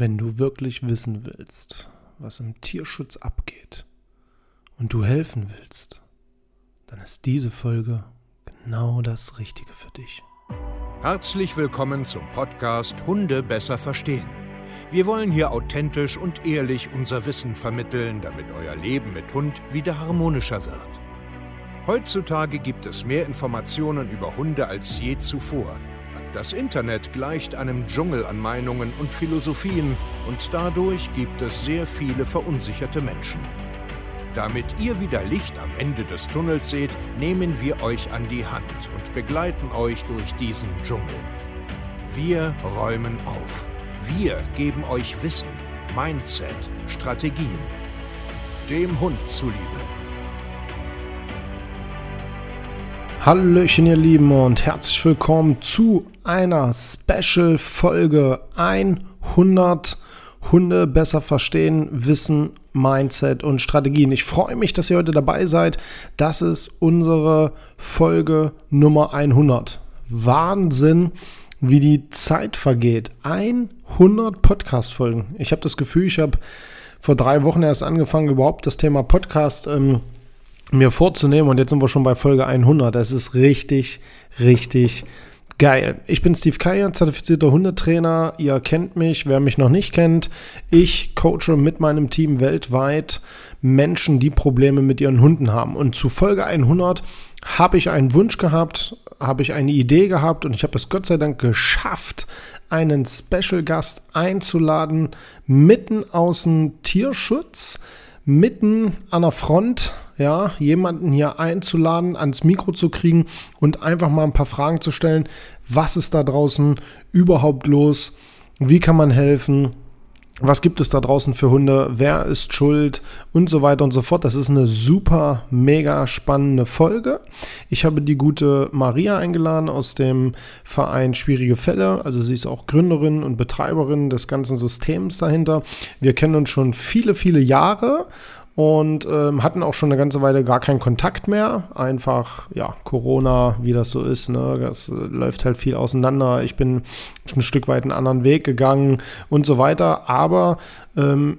Wenn du wirklich wissen willst, was im Tierschutz abgeht und du helfen willst, dann ist diese Folge genau das Richtige für dich. Herzlich willkommen zum Podcast Hunde besser verstehen. Wir wollen hier authentisch und ehrlich unser Wissen vermitteln, damit euer Leben mit Hund wieder harmonischer wird. Heutzutage gibt es mehr Informationen über Hunde als je zuvor. Das Internet gleicht einem Dschungel an Meinungen und Philosophien und dadurch gibt es sehr viele verunsicherte Menschen. Damit ihr wieder Licht am Ende des Tunnels seht, nehmen wir euch an die Hand und begleiten euch durch diesen Dschungel. Wir räumen auf. Wir geben euch Wissen, Mindset, Strategien. Dem Hund zuliebe. Hallöchen, ihr Lieben, und herzlich willkommen zu einer Special-Folge 100 Hunde besser verstehen, wissen, Mindset und Strategien. Ich freue mich, dass ihr heute dabei seid. Das ist unsere Folge Nummer 100. Wahnsinn, wie die Zeit vergeht. 100 Podcast-Folgen. Ich habe das Gefühl, ich habe vor drei Wochen erst angefangen, überhaupt das Thema Podcast ähm, mir vorzunehmen und jetzt sind wir schon bei Folge 100. Das ist richtig, richtig geil. Ich bin Steve Keier, zertifizierter Hundetrainer. Ihr kennt mich, wer mich noch nicht kennt. Ich coache mit meinem Team weltweit Menschen, die Probleme mit ihren Hunden haben. Und zu Folge 100 habe ich einen Wunsch gehabt, habe ich eine Idee gehabt und ich habe es Gott sei Dank geschafft, einen Special Gast einzuladen, mitten aus dem Tierschutz mitten an der Front, ja, jemanden hier einzuladen, ans Mikro zu kriegen und einfach mal ein paar Fragen zu stellen. Was ist da draußen überhaupt los? Wie kann man helfen? was gibt es da draußen für Hunde, wer ist schuld und so weiter und so fort. Das ist eine super, mega spannende Folge. Ich habe die gute Maria eingeladen aus dem Verein Schwierige Fälle. Also sie ist auch Gründerin und Betreiberin des ganzen Systems dahinter. Wir kennen uns schon viele, viele Jahre und ähm, hatten auch schon eine ganze Weile gar keinen Kontakt mehr. Einfach, ja, Corona, wie das so ist, ne? Das äh, läuft halt viel auseinander. Ich bin ein Stück weit einen anderen Weg gegangen und so weiter. Aber ähm,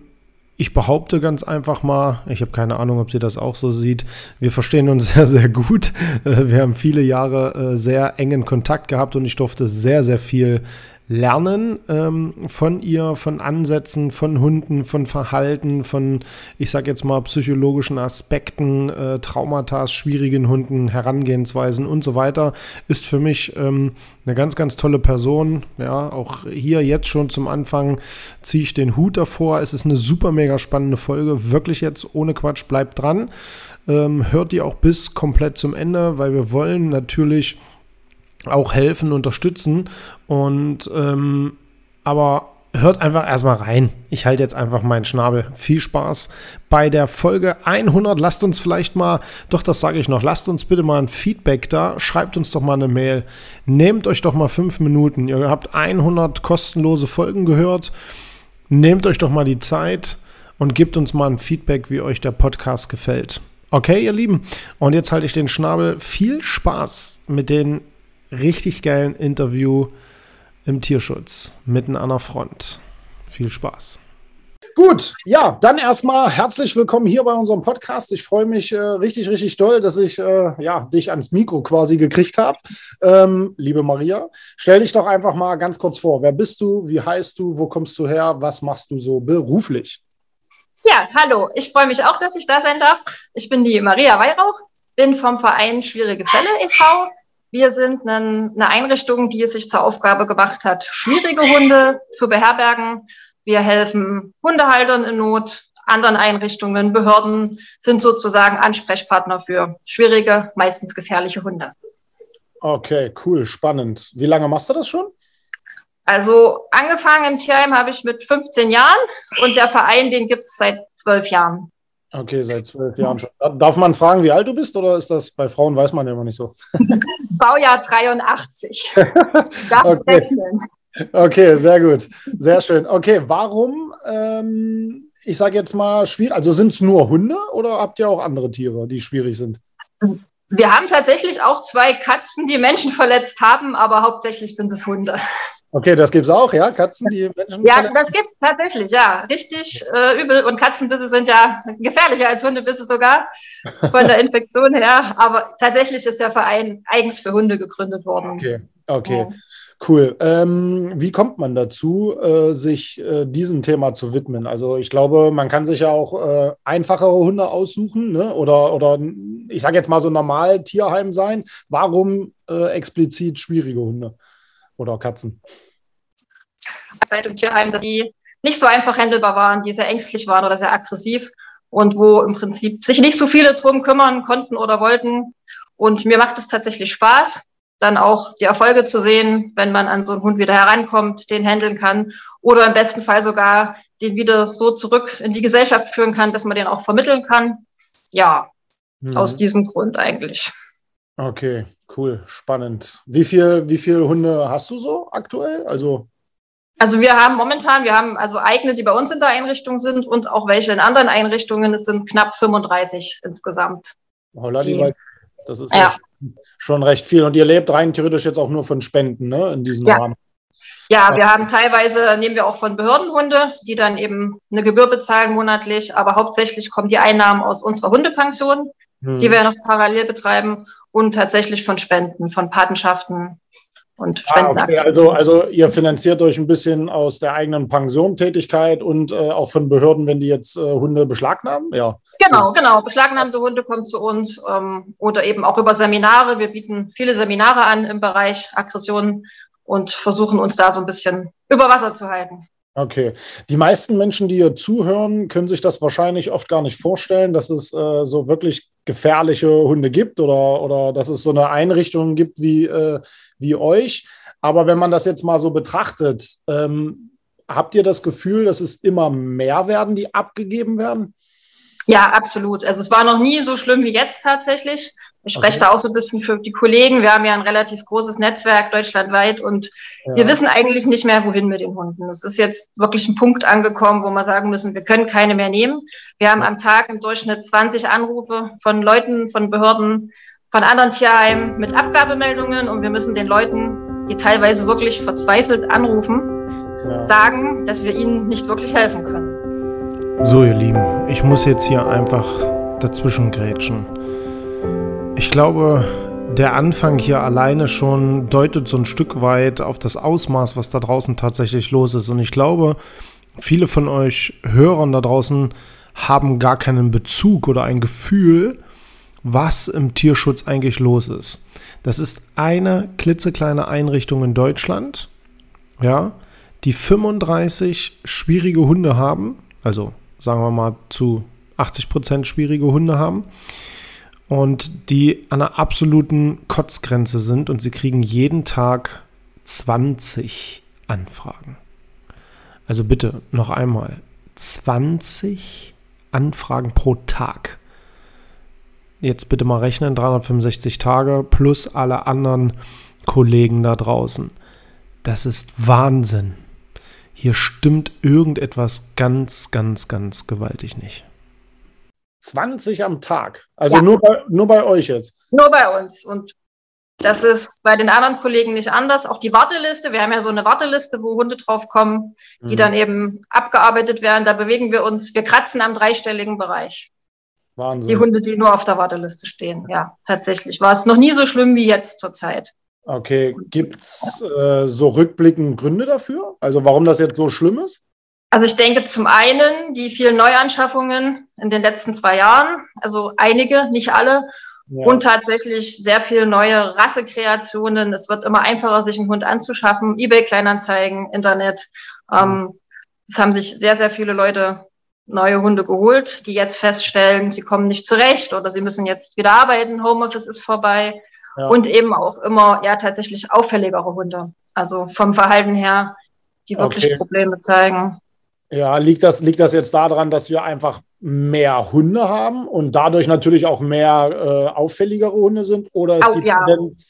ich behaupte ganz einfach mal, ich habe keine Ahnung, ob sie das auch so sieht, wir verstehen uns sehr, sehr gut. Äh, wir haben viele Jahre äh, sehr engen Kontakt gehabt und ich durfte sehr, sehr viel lernen ähm, von ihr, von Ansätzen, von Hunden, von Verhalten, von, ich sag jetzt mal, psychologischen Aspekten, äh, Traumata, schwierigen Hunden, Herangehensweisen und so weiter, ist für mich ähm, eine ganz, ganz tolle Person. Ja, auch hier jetzt schon zum Anfang ziehe ich den Hut davor. Es ist eine super mega spannende Folge. Wirklich jetzt ohne Quatsch, bleibt dran. Ähm, hört die auch bis komplett zum Ende, weil wir wollen natürlich auch helfen, unterstützen. Und ähm, aber hört einfach erstmal rein. Ich halte jetzt einfach meinen Schnabel. Viel Spaß bei der Folge 100. Lasst uns vielleicht mal, doch das sage ich noch, lasst uns bitte mal ein Feedback da. Schreibt uns doch mal eine Mail. Nehmt euch doch mal fünf Minuten. Ihr habt 100 kostenlose Folgen gehört. Nehmt euch doch mal die Zeit und gebt uns mal ein Feedback, wie euch der Podcast gefällt. Okay, ihr Lieben. Und jetzt halte ich den Schnabel. Viel Spaß mit den richtig geilen Interview im Tierschutz, mitten an der Front. Viel Spaß. Gut, ja, dann erstmal herzlich willkommen hier bei unserem Podcast. Ich freue mich äh, richtig, richtig doll, dass ich äh, ja, dich ans Mikro quasi gekriegt habe. Ähm, liebe Maria, stell dich doch einfach mal ganz kurz vor. Wer bist du? Wie heißt du? Wo kommst du her? Was machst du so beruflich? Ja, hallo. Ich freue mich auch, dass ich da sein darf. Ich bin die Maria Weihrauch, bin vom Verein Schwierige Fälle e.V. Wir sind eine Einrichtung, die es sich zur Aufgabe gemacht hat, schwierige Hunde zu beherbergen. Wir helfen Hundehaltern in Not, anderen Einrichtungen, Behörden sind sozusagen Ansprechpartner für schwierige, meistens gefährliche Hunde. Okay, cool, spannend. Wie lange machst du das schon? Also angefangen im Tierheim habe ich mit 15 Jahren und der Verein, den gibt es seit zwölf Jahren. Okay, seit zwölf Jahren schon. Darf man fragen, wie alt du bist oder ist das bei Frauen weiß man ja immer nicht so? Baujahr 83. okay. okay, sehr gut. Sehr schön. Okay, warum, ähm, ich sage jetzt mal, schwierig, also sind es nur Hunde oder habt ihr auch andere Tiere, die schwierig sind? Wir haben tatsächlich auch zwei Katzen, die Menschen verletzt haben, aber hauptsächlich sind es Hunde. Okay, das gibt es auch, ja? Katzen, die Menschen. Ja, das gibt es tatsächlich, ja. Richtig äh, übel. Und Katzenbisse sind ja gefährlicher als Hundebisse sogar von der Infektion her. Aber tatsächlich ist der Verein eigens für Hunde gegründet worden. Okay, okay. Ja. Cool. Ähm, wie kommt man dazu, äh, sich äh, diesem Thema zu widmen? Also ich glaube, man kann sich ja auch äh, einfachere Hunde aussuchen ne? oder, oder ich sage jetzt mal so normal Tierheim sein. Warum äh, explizit schwierige Hunde oder Katzen? Seit dem Tierheim, dass die nicht so einfach handelbar waren, die sehr ängstlich waren oder sehr aggressiv und wo im Prinzip sich nicht so viele drum kümmern konnten oder wollten. Und mir macht es tatsächlich Spaß dann auch die Erfolge zu sehen, wenn man an so einen Hund wieder herankommt, den handeln kann oder im besten Fall sogar den wieder so zurück in die Gesellschaft führen kann, dass man den auch vermitteln kann. Ja, mhm. aus diesem Grund eigentlich. Okay, cool, spannend. Wie viel, wie viele Hunde hast du so aktuell? Also also wir haben momentan, wir haben also eigene, die bei uns in der Einrichtung sind und auch welche in anderen Einrichtungen. Es sind knapp 35 insgesamt. Holla, die, die das ist ja. schon recht viel. Und ihr lebt rein theoretisch jetzt auch nur von Spenden, ne, in diesem ja. Rahmen. Ja, wir haben teilweise, nehmen wir auch von Behördenhunde, die dann eben eine Gebühr bezahlen monatlich, aber hauptsächlich kommen die Einnahmen aus unserer Hundepension, hm. die wir noch parallel betreiben und tatsächlich von Spenden, von Patenschaften und Spendenaktionen. Ah, okay. also, also ihr finanziert euch ein bisschen aus der eigenen Pensiontätigkeit und äh, auch von Behörden, wenn die jetzt äh, Hunde beschlagnahmen? Ja. Genau, genau. Beschlagnahmte Hunde kommen zu uns ähm, oder eben auch über Seminare. Wir bieten viele Seminare an im Bereich Aggressionen und versuchen uns da so ein bisschen über Wasser zu halten. Okay. Die meisten Menschen, die hier zuhören, können sich das wahrscheinlich oft gar nicht vorstellen, dass es äh, so wirklich gefährliche Hunde gibt oder, oder dass es so eine Einrichtung gibt wie, äh, wie euch. Aber wenn man das jetzt mal so betrachtet, ähm, habt ihr das Gefühl, dass es immer mehr werden, die abgegeben werden? Ja, absolut. Also es war noch nie so schlimm wie jetzt tatsächlich. Ich spreche okay. da auch so ein bisschen für die Kollegen. Wir haben ja ein relativ großes Netzwerk deutschlandweit und ja. wir wissen eigentlich nicht mehr, wohin mit den Hunden. Es ist jetzt wirklich ein Punkt angekommen, wo wir sagen müssen, wir können keine mehr nehmen. Wir haben am Tag im Durchschnitt 20 Anrufe von Leuten, von Behörden, von anderen Tierheimen mit Abgabemeldungen und wir müssen den Leuten, die teilweise wirklich verzweifelt anrufen, ja. sagen, dass wir ihnen nicht wirklich helfen können. So, ihr Lieben, ich muss jetzt hier einfach dazwischen grätschen. Ich glaube, der Anfang hier alleine schon deutet so ein Stück weit auf das Ausmaß, was da draußen tatsächlich los ist. Und ich glaube, viele von euch Hörern da draußen haben gar keinen Bezug oder ein Gefühl, was im Tierschutz eigentlich los ist. Das ist eine klitzekleine Einrichtung in Deutschland, ja, die 35 schwierige Hunde haben, also sagen wir mal zu 80 Prozent schwierige Hunde haben und die an einer absoluten Kotzgrenze sind und sie kriegen jeden Tag 20 Anfragen. Also bitte noch einmal 20 Anfragen pro Tag. Jetzt bitte mal rechnen, 365 Tage plus alle anderen Kollegen da draußen. Das ist Wahnsinn. Hier stimmt irgendetwas ganz, ganz, ganz gewaltig nicht. 20 am Tag. Also ja. nur, bei, nur bei euch jetzt. Nur bei uns. Und das ist bei den anderen Kollegen nicht anders. Auch die Warteliste, wir haben ja so eine Warteliste, wo Hunde drauf kommen, die mhm. dann eben abgearbeitet werden. Da bewegen wir uns, wir kratzen am dreistelligen Bereich. Wahnsinn. Die Hunde, die nur auf der Warteliste stehen. Ja, tatsächlich. War es noch nie so schlimm wie jetzt zurzeit. Okay, gibt es äh, so rückblickend Gründe dafür? Also warum das jetzt so schlimm ist? Also ich denke zum einen die vielen Neuanschaffungen in den letzten zwei Jahren, also einige, nicht alle, ja. und tatsächlich sehr viele neue Rassekreationen. Es wird immer einfacher, sich einen Hund anzuschaffen. eBay Kleinanzeigen, Internet. Ähm, es haben sich sehr, sehr viele Leute neue Hunde geholt, die jetzt feststellen, sie kommen nicht zurecht oder sie müssen jetzt wieder arbeiten, Homeoffice ist vorbei. Ja. Und eben auch immer ja tatsächlich auffälligere Hunde. Also vom Verhalten her, die wirklich okay. Probleme zeigen. Ja, liegt das, liegt das jetzt daran, dass wir einfach mehr Hunde haben und dadurch natürlich auch mehr äh, auffälligere Hunde sind? Oder ist oh, die ja.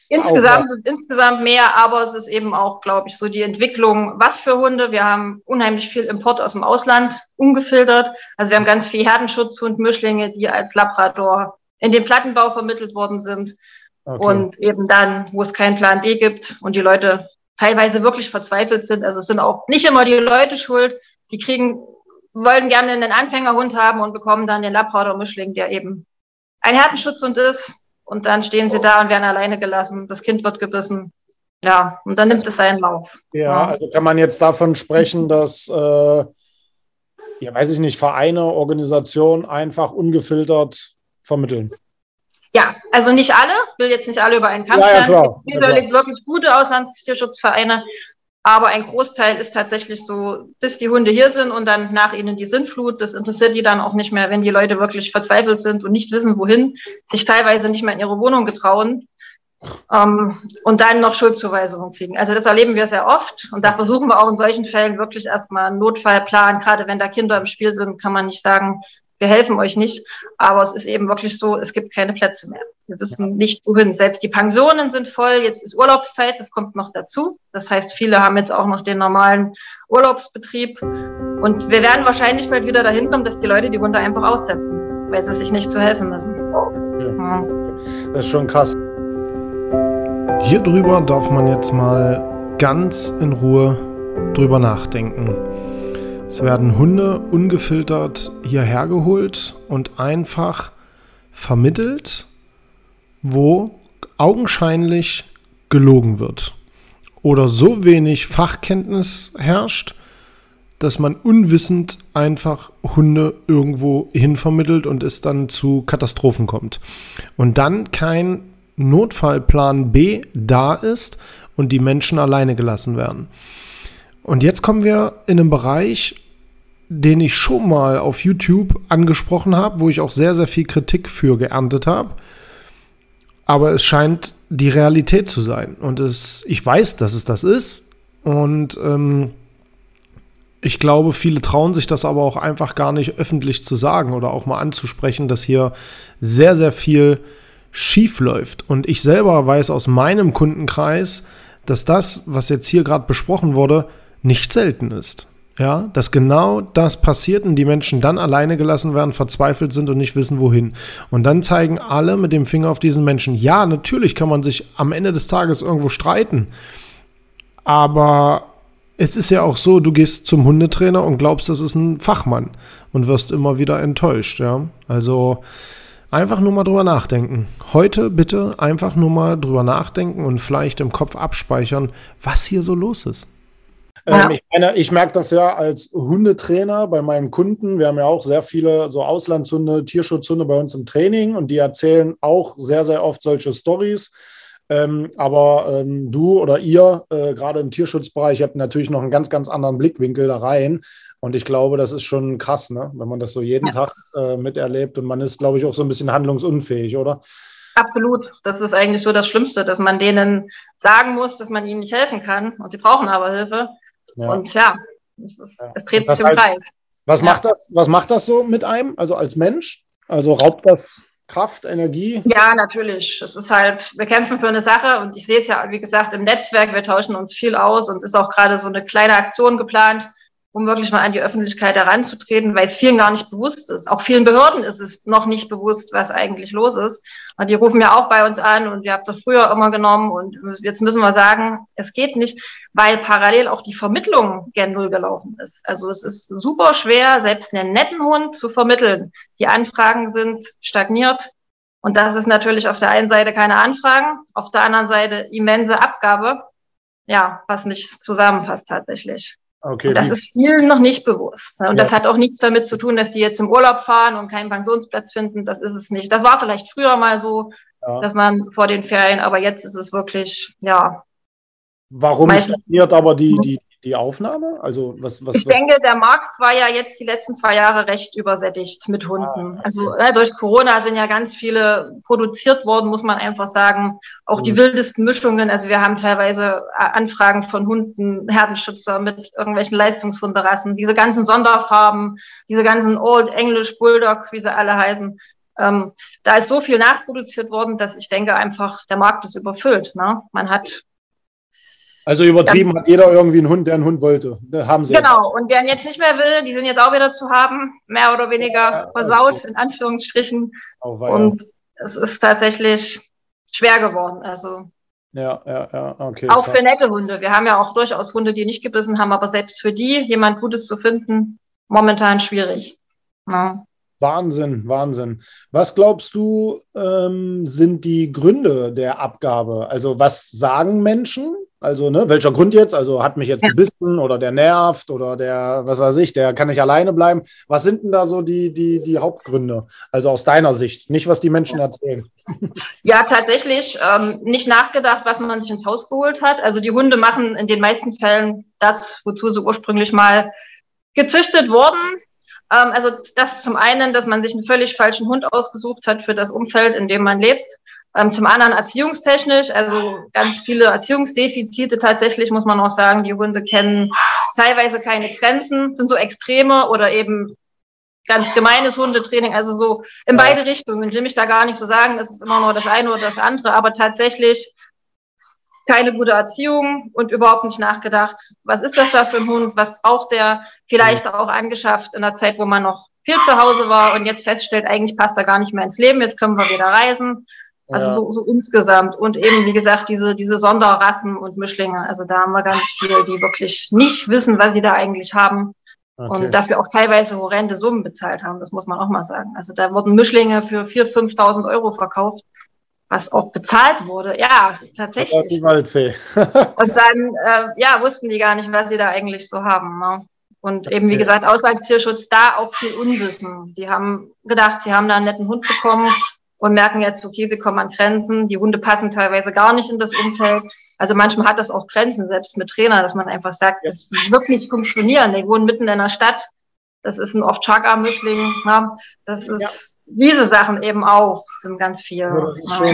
insgesamt, sind insgesamt mehr, aber es ist eben auch, glaube ich, so die Entwicklung, was für Hunde. Wir haben unheimlich viel Import aus dem Ausland, ungefiltert. Also wir haben ganz viel Herdenschutzhund, Mischlinge, die als Labrador in den Plattenbau vermittelt worden sind. Okay. Und eben dann, wo es keinen Plan B gibt und die Leute teilweise wirklich verzweifelt sind. Also es sind auch nicht immer die Leute schuld. Die kriegen, wollen gerne einen Anfängerhund haben und bekommen dann den Labrador-Mischling, der eben ein Härtenschutzhund ist. Und dann stehen sie da und werden alleine gelassen. Das Kind wird gebissen. Ja, und dann nimmt es seinen Lauf. Ja, ja. also kann man jetzt davon sprechen, dass, äh, ja, weiß ich nicht, Vereine, Organisationen einfach ungefiltert vermitteln. Ja, also nicht alle, will jetzt nicht alle über einen Kampf ja, ja, Es gibt sicherlich wirklich gute Auslandstierschutzvereine, aber ein Großteil ist tatsächlich so, bis die Hunde hier sind und dann nach ihnen die Sintflut. Das interessiert die dann auch nicht mehr, wenn die Leute wirklich verzweifelt sind und nicht wissen, wohin, sich teilweise nicht mehr in ihre Wohnung getrauen ähm, und dann noch Schuldzuweisungen kriegen. Also das erleben wir sehr oft und da versuchen wir auch in solchen Fällen wirklich erstmal einen Notfallplan. Gerade wenn da Kinder im Spiel sind, kann man nicht sagen, wir helfen euch nicht. Aber es ist eben wirklich so, es gibt keine Plätze mehr. Wir wissen nicht wohin. Selbst die Pensionen sind voll. Jetzt ist Urlaubszeit, das kommt noch dazu. Das heißt, viele haben jetzt auch noch den normalen Urlaubsbetrieb. Und wir werden wahrscheinlich bald wieder dahin kommen, dass die Leute die Hunde einfach aussetzen, weil sie sich nicht zu helfen müssen. Ja. Das ist schon krass. Hier drüber darf man jetzt mal ganz in Ruhe drüber nachdenken. Es werden Hunde ungefiltert hierher geholt und einfach vermittelt, wo augenscheinlich gelogen wird oder so wenig Fachkenntnis herrscht, dass man unwissend einfach Hunde irgendwo hin vermittelt und es dann zu Katastrophen kommt. Und dann kein Notfallplan B da ist und die Menschen alleine gelassen werden. Und jetzt kommen wir in einen Bereich, den ich schon mal auf YouTube angesprochen habe, wo ich auch sehr, sehr viel Kritik für geerntet habe. Aber es scheint die Realität zu sein. Und es, ich weiß, dass es das ist. Und ähm, ich glaube, viele trauen sich das aber auch einfach gar nicht öffentlich zu sagen oder auch mal anzusprechen, dass hier sehr, sehr viel schief läuft. Und ich selber weiß aus meinem Kundenkreis, dass das, was jetzt hier gerade besprochen wurde, nicht selten ist. Ja, dass genau das passiert und die Menschen dann alleine gelassen werden, verzweifelt sind und nicht wissen, wohin. Und dann zeigen alle mit dem Finger auf diesen Menschen. Ja, natürlich kann man sich am Ende des Tages irgendwo streiten. Aber es ist ja auch so, du gehst zum Hundetrainer und glaubst, das ist ein Fachmann und wirst immer wieder enttäuscht. Ja, also einfach nur mal drüber nachdenken. Heute bitte einfach nur mal drüber nachdenken und vielleicht im Kopf abspeichern, was hier so los ist. Ja. Ähm, ich, meine, ich merke das ja als Hundetrainer bei meinen Kunden. Wir haben ja auch sehr viele so Auslandshunde, Tierschutzhunde bei uns im Training und die erzählen auch sehr, sehr oft solche Stories. Ähm, aber ähm, du oder ihr, äh, gerade im Tierschutzbereich, habt natürlich noch einen ganz, ganz anderen Blickwinkel da rein. Und ich glaube, das ist schon krass, ne? wenn man das so jeden ja. Tag äh, miterlebt. Und man ist, glaube ich, auch so ein bisschen handlungsunfähig, oder? Absolut. Das ist eigentlich so das Schlimmste, dass man denen sagen muss, dass man ihnen nicht helfen kann. Und sie brauchen aber Hilfe. Ja. Und ja, es, ist, ja. es dreht sich im heißt, Kreis. Was, macht das, was macht das so mit einem, also als Mensch? Also raubt das Kraft, Energie? Ja, natürlich. Es ist halt, wir kämpfen für eine Sache und ich sehe es ja, wie gesagt, im Netzwerk, wir tauschen uns viel aus und es ist auch gerade so eine kleine Aktion geplant, um wirklich mal an die Öffentlichkeit heranzutreten, weil es vielen gar nicht bewusst ist. Auch vielen Behörden ist es noch nicht bewusst, was eigentlich los ist. Und die rufen ja auch bei uns an und wir haben das früher immer genommen und jetzt müssen wir sagen, es geht nicht, weil parallel auch die Vermittlung gen Null gelaufen ist. Also es ist super schwer, selbst einen netten Hund zu vermitteln. Die Anfragen sind stagniert. Und das ist natürlich auf der einen Seite keine Anfragen, auf der anderen Seite immense Abgabe. Ja, was nicht zusammenpasst tatsächlich. Okay, das ist vielen noch nicht bewusst. Und ja. das hat auch nichts damit zu tun, dass die jetzt im Urlaub fahren und keinen Pensionsplatz finden. Das ist es nicht. Das war vielleicht früher mal so, ja. dass man vor den Ferien, aber jetzt ist es wirklich, ja. Warum stagniert aber die, die, die Aufnahme? Also was, was, ich was? denke, der Markt war ja jetzt die letzten zwei Jahre recht übersättigt mit Hunden. Ah, okay. Also äh, durch Corona sind ja ganz viele produziert worden, muss man einfach sagen. Auch mhm. die wildesten Mischungen. Also wir haben teilweise äh, Anfragen von Hunden, Herdenschützer mit irgendwelchen Leistungshunderassen, diese ganzen Sonderfarben, diese ganzen Old English Bulldog, wie sie alle heißen. Ähm, da ist so viel nachproduziert worden, dass ich denke einfach, der Markt ist überfüllt. Ne? Man hat also übertrieben ja. hat jeder irgendwie einen Hund, der einen Hund wollte. Da haben sie genau, und der jetzt nicht mehr will, die sind jetzt auch wieder zu haben, mehr oder weniger ja, versaut, okay. in Anführungsstrichen. Oh, und es ist tatsächlich schwer geworden. Also Ja, ja, ja, okay. Auch für nette Hunde. Wir haben ja auch durchaus Hunde, die nicht gebissen haben, aber selbst für die jemand Gutes zu finden, momentan schwierig. Ja. Wahnsinn, Wahnsinn. Was glaubst du, ähm, sind die Gründe der Abgabe? Also was sagen Menschen? Also, ne, welcher Grund jetzt? Also hat mich jetzt gebissen oder der nervt oder der, was weiß ich, der kann nicht alleine bleiben. Was sind denn da so die, die, die Hauptgründe? Also aus deiner Sicht, nicht was die Menschen erzählen. Ja, tatsächlich ähm, nicht nachgedacht, was man sich ins Haus geholt hat. Also die Hunde machen in den meisten Fällen das, wozu sie ursprünglich mal gezüchtet wurden. Ähm, also das zum einen, dass man sich einen völlig falschen Hund ausgesucht hat für das Umfeld, in dem man lebt. Ähm, zum anderen erziehungstechnisch, also ganz viele Erziehungsdefizite tatsächlich, muss man auch sagen. Die Hunde kennen teilweise keine Grenzen, sind so Extreme oder eben ganz gemeines Hundetraining, also so in beide Richtungen. Ich will mich da gar nicht so sagen, das ist immer nur das eine oder das andere, aber tatsächlich keine gute Erziehung und überhaupt nicht nachgedacht, was ist das da für ein Hund, was braucht der, vielleicht auch angeschafft in der Zeit, wo man noch viel zu Hause war und jetzt feststellt, eigentlich passt er gar nicht mehr ins Leben, jetzt können wir wieder reisen. Also ja. so, so insgesamt. Und eben, wie gesagt, diese, diese Sonderrassen und Mischlinge. Also da haben wir ganz viele, die wirklich nicht wissen, was sie da eigentlich haben. Okay. Und dafür auch teilweise horrende Summen bezahlt haben. Das muss man auch mal sagen. Also da wurden Mischlinge für 4.000, 5.000 Euro verkauft, was auch bezahlt wurde. Ja, tatsächlich. und dann, äh, ja, wussten die gar nicht, was sie da eigentlich so haben. Ne? Und eben, wie gesagt, Auslandstierschutz, da auch viel Unwissen. Die haben gedacht, sie haben da einen netten Hund bekommen und merken jetzt, okay, sie kommen an Grenzen. Die Hunde passen teilweise gar nicht in das Umfeld. Also manchmal hat das auch Grenzen, selbst mit Trainer, dass man einfach sagt, das wird nicht funktionieren. Die wohnen mitten in der Stadt. Das ist ein oft mischling Ja. Das ist ja. diese Sachen eben auch, sind ganz viel. Ja,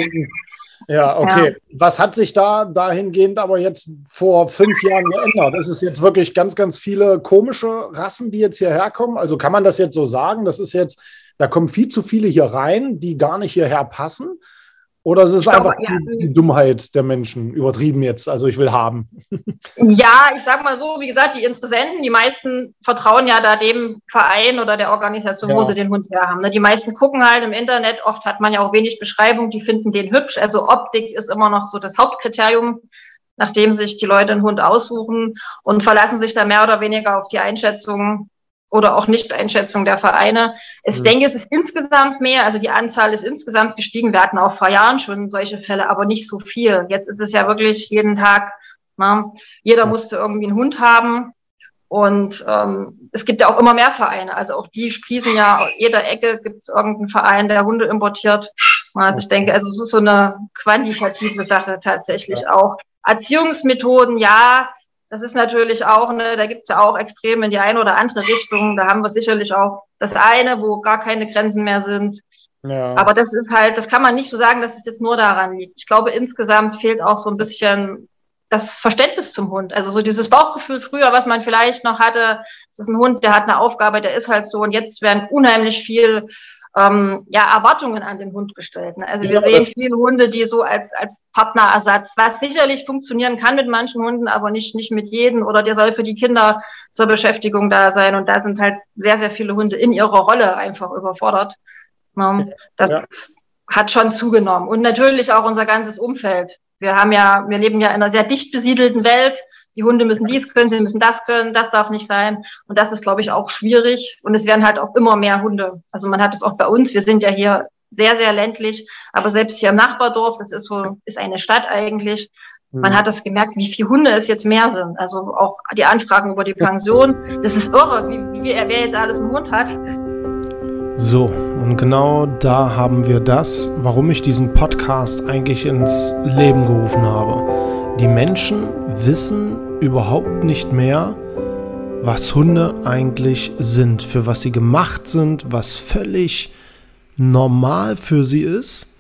ja okay. Ja. Was hat sich da dahingehend aber jetzt vor fünf Jahren geändert? Ist es jetzt wirklich ganz, ganz viele komische Rassen, die jetzt hierher kommen? Also kann man das jetzt so sagen? Das ist jetzt da kommen viel zu viele hier rein, die gar nicht hierher passen? Oder ist es einfach ja. die, Dummheit der Menschen übertrieben jetzt? Also ich will haben. Ja, ich sag mal so, wie gesagt, die Interessenten, die meisten vertrauen ja da dem Verein oder der Organisation, ja. wo sie den Hund her haben. Ne? Die meisten gucken halt im Internet, oft hat man ja auch wenig Beschreibung, die finden den hübsch. Also Optik ist immer noch so das Hauptkriterium, nachdem sich die Leute einen Hund aussuchen und verlassen sich da mehr oder weniger auf die Einschätzung oder auch Nicht-Einschätzung der Vereine. Ich mhm. denke, es ist insgesamt mehr, also die Anzahl ist insgesamt gestiegen. Wir hatten auch vor Jahren schon solche Fälle, aber nicht so viel. Jetzt ist es ja wirklich jeden Tag, na, ne, jeder musste irgendwie einen Hund haben. Und ähm, es gibt ja auch immer mehr Vereine. Also auch die sprießen ja, jeder Ecke gibt es irgendeinen Verein, der Hunde importiert. Also ich denke, also es ist so eine quantitative Sache tatsächlich ja. auch. Erziehungsmethoden, ja, das ist natürlich auch, ne, da gibt's ja auch Extreme in die eine oder andere Richtung. Da haben wir sicherlich auch das eine, wo gar keine Grenzen mehr sind. Ja. Aber das ist halt, das kann man nicht so sagen, dass es jetzt nur daran liegt. Ich glaube, insgesamt fehlt auch so ein bisschen das Verständnis zum Hund. Also so dieses Bauchgefühl früher, was man vielleicht noch hatte, es ist ein Hund, der hat eine Aufgabe, der ist halt so und jetzt werden unheimlich viel ähm, ja, Erwartungen an den Hund gestellt. Ne? Also ja, wir sehen viele Hunde, die so als, als Partnerersatz, was sicherlich funktionieren kann mit manchen Hunden, aber nicht, nicht mit jedem oder der soll für die Kinder zur Beschäftigung da sein. Und da sind halt sehr, sehr viele Hunde in ihrer Rolle einfach überfordert. Ne? Das ja. hat schon zugenommen. Und natürlich auch unser ganzes Umfeld. Wir haben ja, wir leben ja in einer sehr dicht besiedelten Welt die Hunde müssen dies können, sie müssen das können, das darf nicht sein. Und das ist, glaube ich, auch schwierig. Und es werden halt auch immer mehr Hunde. Also man hat es auch bei uns. Wir sind ja hier sehr, sehr ländlich. Aber selbst hier im Nachbardorf, das ist so, ist eine Stadt eigentlich. Man mhm. hat es gemerkt, wie viele Hunde es jetzt mehr sind. Also auch die Anfragen über die Pension. Das ist irre, wie, wie, wer jetzt alles einen Hund hat. So, und genau da haben wir das, warum ich diesen Podcast eigentlich ins Leben gerufen habe. Die Menschen wissen überhaupt nicht mehr, was Hunde eigentlich sind, für was sie gemacht sind, was völlig normal für sie ist.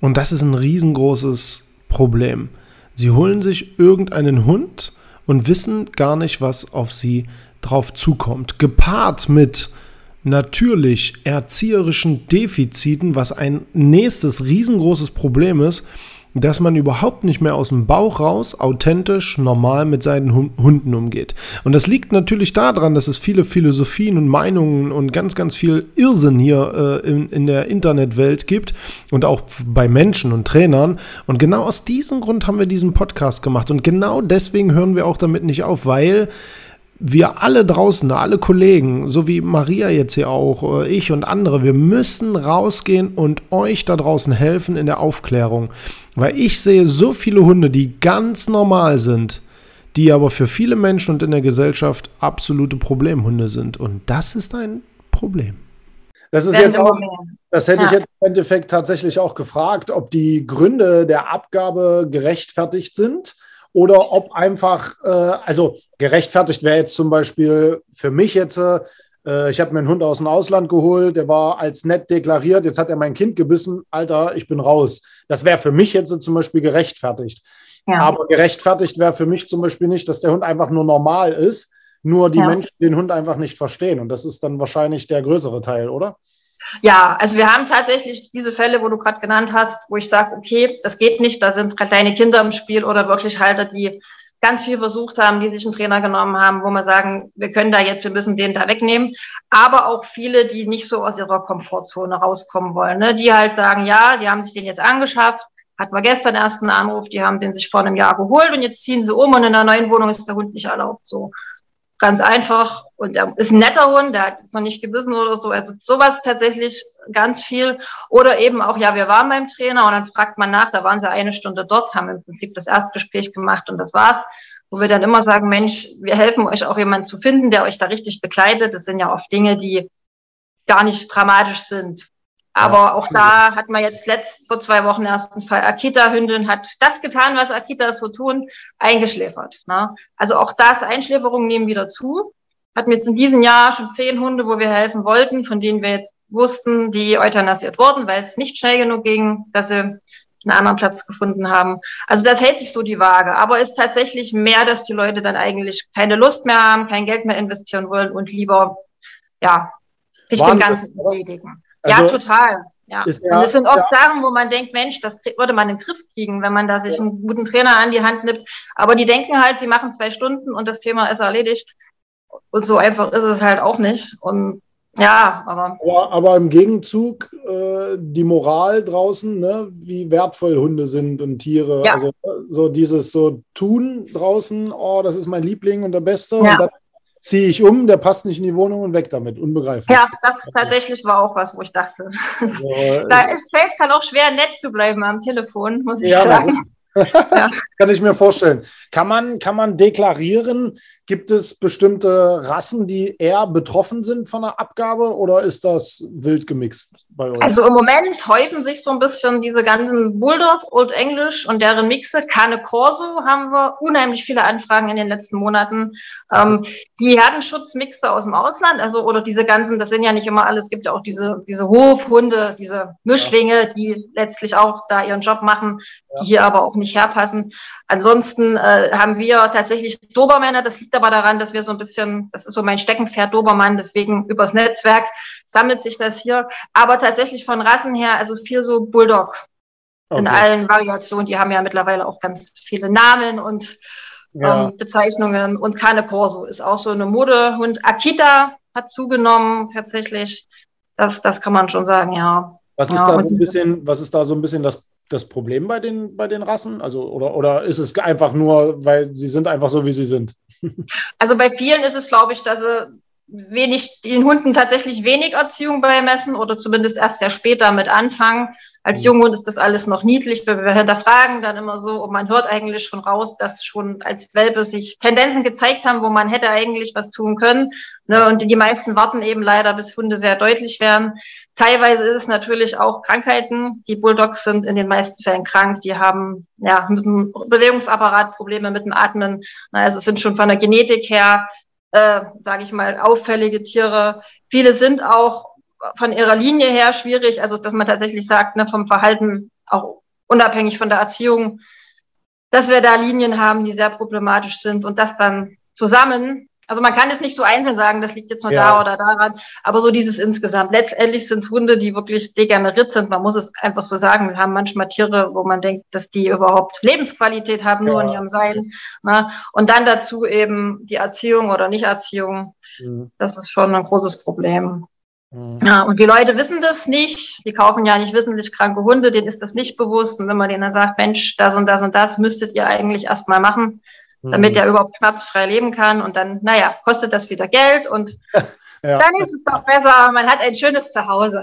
Und das ist ein riesengroßes Problem. Sie holen sich irgendeinen Hund und wissen gar nicht, was auf sie drauf zukommt. Gepaart mit natürlich erzieherischen Defiziten, was ein nächstes riesengroßes Problem ist, dass man überhaupt nicht mehr aus dem Bauch raus authentisch, normal mit seinen Hunden umgeht. Und das liegt natürlich daran, dass es viele Philosophien und Meinungen und ganz, ganz viel Irrsinn hier äh, in, in der Internetwelt gibt und auch bei Menschen und Trainern. Und genau aus diesem Grund haben wir diesen Podcast gemacht. Und genau deswegen hören wir auch damit nicht auf, weil wir alle draußen, alle Kollegen, so wie Maria jetzt hier auch, äh, ich und andere, wir müssen rausgehen und euch da draußen helfen in der Aufklärung. Weil ich sehe so viele Hunde, die ganz normal sind, die aber für viele Menschen und in der Gesellschaft absolute Problemhunde sind. Und das ist ein Problem. Das ist jetzt auch, das hätte ja. ich jetzt im Endeffekt tatsächlich auch gefragt, ob die Gründe der Abgabe gerechtfertigt sind oder ob einfach, äh, also gerechtfertigt wäre jetzt zum Beispiel für mich jetzt, äh, ich habe mir einen Hund aus dem Ausland geholt, der war als nett deklariert, jetzt hat er mein Kind gebissen, Alter, ich bin raus. Das wäre für mich jetzt zum Beispiel gerechtfertigt. Ja. Aber gerechtfertigt wäre für mich zum Beispiel nicht, dass der Hund einfach nur normal ist, nur die ja. Menschen den Hund einfach nicht verstehen. Und das ist dann wahrscheinlich der größere Teil, oder? Ja, also wir haben tatsächlich diese Fälle, wo du gerade genannt hast, wo ich sage, okay, das geht nicht, da sind kleine Kinder im Spiel oder wirklich Halter, die ganz viel versucht haben, die sich einen Trainer genommen haben, wo wir sagen, wir können da jetzt, wir müssen den da wegnehmen. Aber auch viele, die nicht so aus ihrer Komfortzone rauskommen wollen, ne? die halt sagen, ja, die haben sich den jetzt angeschafft, hatten wir gestern erst einen Anruf, die haben den sich vor einem Jahr geholt und jetzt ziehen sie um und in einer neuen Wohnung ist der Hund nicht erlaubt. So. Ganz einfach. Und er ist ein netter Hund, der hat jetzt noch nicht gebissen oder so. Also sowas tatsächlich ganz viel. Oder eben auch, ja, wir waren beim Trainer und dann fragt man nach, da waren sie eine Stunde dort, haben im Prinzip das Erstgespräch gemacht und das war's. Wo wir dann immer sagen, Mensch, wir helfen euch auch jemanden zu finden, der euch da richtig begleitet. Das sind ja oft Dinge, die gar nicht dramatisch sind. Aber auch da hat man jetzt letzt vor zwei Wochen erst einen Fall. Akita-Hündin hat das getan, was Akitas so tun, eingeschläfert. Ne? Also auch das, Einschläferungen nehmen wieder zu. Hatten jetzt in diesem Jahr schon zehn Hunde, wo wir helfen wollten, von denen wir jetzt wussten, die euthanasiert wurden, weil es nicht schnell genug ging, dass sie einen anderen Platz gefunden haben. Also das hält sich so die Waage. Aber ist tatsächlich mehr, dass die Leute dann eigentlich keine Lust mehr haben, kein Geld mehr investieren wollen und lieber, ja, sich Wahnsinn. dem Ganzen erledigen. Also ja, total. Ja. und es sind oft ja. Sachen, wo man denkt, Mensch, das würde man in den Griff kriegen, wenn man da sich einen guten Trainer an die Hand nimmt. Aber die denken halt, sie machen zwei Stunden und das Thema ist erledigt. Und so einfach ist es halt auch nicht. Und ja, aber. Aber, aber im Gegenzug äh, die Moral draußen, ne, wie wertvoll Hunde sind und Tiere. Ja. Also so dieses so Tun draußen, oh, das ist mein Liebling und der Beste. Ja. Und dann ziehe ich um, der passt nicht in die Wohnung und weg damit. Unbegreiflich. Ja, das tatsächlich war auch was, wo ich dachte. Also, da fällt es dann auch schwer, nett zu bleiben am Telefon, muss ich ja, sagen. ja. Kann ich mir vorstellen. Kann man, kann man deklarieren, gibt es bestimmte Rassen, die eher betroffen sind von der Abgabe oder ist das wild gemixt bei euch? Also im Moment häufen sich so ein bisschen diese ganzen Bulldog, Old English und deren Mixe. Cane Corso haben wir unheimlich viele Anfragen in den letzten Monaten. Ähm, die Herdenschutzmixe aus dem Ausland, also oder diese ganzen, das sind ja nicht immer alles, es gibt ja auch diese, diese Hofhunde, diese Mischlinge, die letztlich auch da ihren Job machen, die hier aber auch nicht herpassen. Ansonsten äh, haben wir tatsächlich Dobermänner. Das liegt aber daran, dass wir so ein bisschen, das ist so mein Steckenpferd Dobermann, deswegen übers Netzwerk sammelt sich das hier. Aber tatsächlich von Rassen her, also viel so Bulldog okay. in allen Variationen. Die haben ja mittlerweile auch ganz viele Namen und ja. ähm, Bezeichnungen. Und Cane Corso ist auch so eine Modehund. Akita hat zugenommen tatsächlich. Das, das kann man schon sagen, ja. Was ist ja, da so ein bisschen, was ist da so ein bisschen das das Problem bei den, bei den Rassen? Also, oder, oder ist es einfach nur, weil sie sind einfach so, wie sie sind? Also bei vielen ist es, glaube ich, dass sie wenig, den Hunden tatsächlich wenig Erziehung beimessen oder zumindest erst sehr spät damit anfangen. Als mhm. Junghund ist das alles noch niedlich. Wir, wir hinterfragen dann immer so und man hört eigentlich schon raus, dass schon als Welpe sich Tendenzen gezeigt haben, wo man hätte eigentlich was tun können. Ne? Und die meisten warten eben leider, bis Hunde sehr deutlich werden. Teilweise ist es natürlich auch Krankheiten. Die Bulldogs sind in den meisten Fällen krank. Die haben ja mit dem Bewegungsapparat Probleme mit dem Atmen. Also es sind schon von der Genetik her, äh, sage ich mal, auffällige Tiere. Viele sind auch von ihrer Linie her schwierig. Also dass man tatsächlich sagt, ne, vom Verhalten auch unabhängig von der Erziehung, dass wir da Linien haben, die sehr problematisch sind und das dann zusammen Also man kann es nicht so einzeln sagen, das liegt jetzt nur Ja. da oder daran, aber so dieses insgesamt. Letztendlich sind es Hunde, die wirklich degeneriert sind. Man muss es einfach so sagen. Wir haben manchmal Tiere, wo man denkt, dass die überhaupt Lebensqualität haben, nur Ja. in ihrem Sein. Ne? Und dann dazu eben die Erziehung oder Nichterziehung. Mhm. Das ist schon ein großes Problem. Mhm. Ja, und die Leute wissen das nicht. Die kaufen ja nicht wissentlich kranke Hunde, denen ist das nicht bewusst. Und wenn man denen dann sagt, Mensch, das und das und das müsstet ihr eigentlich erstmal machen, damit Mhm. er überhaupt schmerzfrei leben kann. Und dann, naja, kostet das wieder Geld und Ja. dann ist es doch besser, man hat ein schönes Zuhause.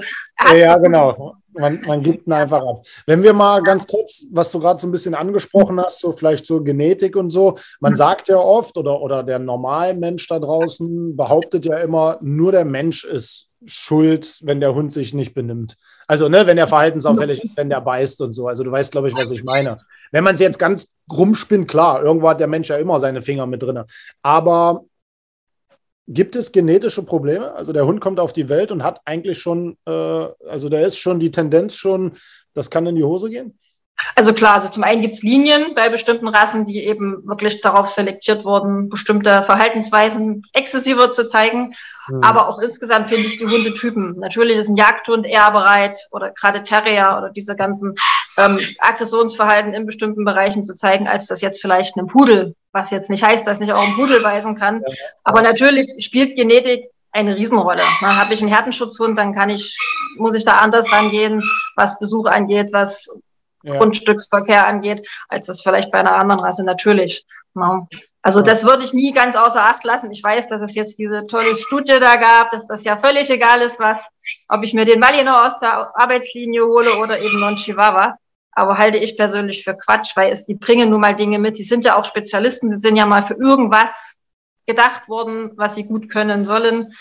Ja, genau. Man, man gibt ihn einfach ab. Wenn wir mal ganz kurz, was du gerade so ein bisschen angesprochen hast, so vielleicht so Genetik und so. Man Mhm. sagt ja oft, oder, oder der Normalmensch da draußen behauptet ja immer, nur der Mensch ist schuld, wenn der Hund sich nicht benimmt. Also, ne, wenn er verhaltensauffällig ist, wenn der beißt und so. Also, du weißt, glaube ich, was ich meine. Wenn man es jetzt ganz rumspinnt, klar, irgendwo hat der Mensch ja immer seine Finger mit drin. Aber Gibt es genetische Probleme? Also der Hund kommt auf die Welt und hat eigentlich schon, äh, also da ist schon die Tendenz schon, das kann in die Hose gehen? Also klar, also zum einen gibt's Linien bei bestimmten Rassen, die eben wirklich darauf selektiert wurden, bestimmte Verhaltensweisen exzessiver zu zeigen. Hm. Aber auch insgesamt finde ich die Hundetypen. Natürlich ist ein Jagdhund eher bereit oder gerade Terrier oder diese ganzen ähm, Aggressionsverhalten in bestimmten Bereichen zu zeigen, als das jetzt vielleicht einem Pudel, was jetzt nicht heißt, dass nicht auch ein Pudel weisen kann. Ja. Aber natürlich spielt Genetik eine Riesenrolle. Na, Habe ich einen Härtenschutzhund, dann kann ich, muss ich da anders rangehen, was Besuch angeht, was ja. Grundstücksverkehr angeht, als das vielleicht bei einer anderen Rasse natürlich. Ja. Also das würde ich nie ganz außer Acht lassen. Ich weiß, dass es jetzt diese tolle Studie da gab, dass das ja völlig egal ist, was, ob ich mir den Malinois aus der Arbeitslinie hole oder eben non Chihuahua. Aber halte ich persönlich für Quatsch, weil es, die bringen nun mal Dinge mit. Sie sind ja auch Spezialisten, sie sind ja mal für irgendwas gedacht worden, was sie gut können sollen.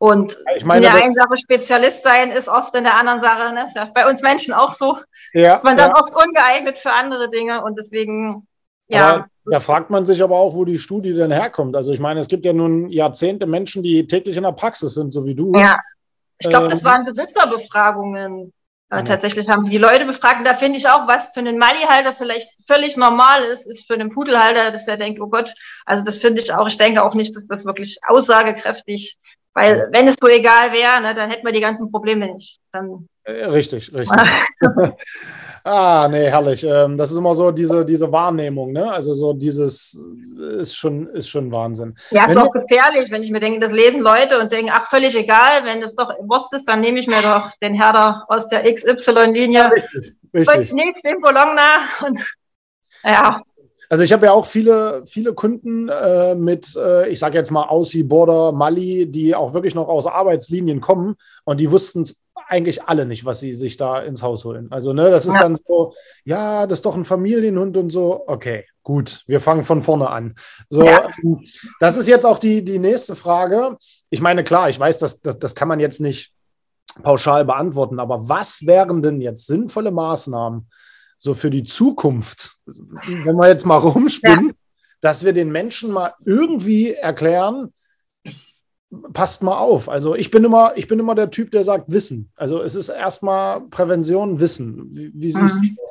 Und Ich meine, in der das- einen Sache Spezialist sein ist oft in der anderen Sache, ne, ist ja bei uns Menschen auch so, ja, ist man dann ja. oft ungeeignet für andere Dinge und deswegen, ja, Aber da fragt man sich aber auch, wo die Studie denn herkommt. Also ich meine, es gibt ja nun Jahrzehnte Menschen, die täglich in der Praxis sind, so wie du. ja. Ich glaube, das Ähm, waren Besitzerbefragungen. Ja. Tatsächlich haben die die Leute befragt. Und da finde ich auch, was für einen Mali-Halter vielleicht völlig normal ist, ist für einen Pudelhalter, dass er denkt, oh Gott, also das finde ich auch, ich denke auch nicht, dass das wirklich aussagekräftig, weil wenn es so egal wäre, ne, dann hätten wir die ganzen Probleme nicht. Dann, Äh, Richtig, richtig. ah, nee, herrlich. Ähm, das ist immer so diese, diese Wahrnehmung, ne? Also so dieses äh, ist schon, ist schon Wahnsinn. ja, ist Wenn auch gefährlich, wenn ich mir denke, das lesen Leute und denken, ach, völlig egal, wenn das doch Wurst ist, dann nehme ich mir doch den Herder aus der XY-Linie. Richtig, Und richtig. nichts dem Bologna. Und, ja, Also ich habe ja auch viele, viele Kunden äh, mit, äh, ich sage jetzt mal Aussie, Border, Mali, die auch wirklich noch aus Arbeitslinien kommen und die wussten es eigentlich alle nicht, was sie sich da ins Haus holen. Also ne, das ist Ja. dann so, ja, das ist doch ein Familienhund und so. Okay, gut, wir fangen von vorne an. So, Ja. ähm, das ist jetzt auch die, die nächste Frage. Ich meine, klar, ich weiß, das, das, das kann man jetzt nicht pauschal beantworten, aber was wären denn jetzt sinnvolle Maßnahmen so für die Zukunft, wenn wir jetzt mal rumspinnen, dass wir den Menschen mal irgendwie erklären, passt mal auf. Also ich bin immer, ich bin immer der Typ, der sagt Wissen. Also es ist erstmal Prävention, Wissen. Wie, wie siehst Mhm. du?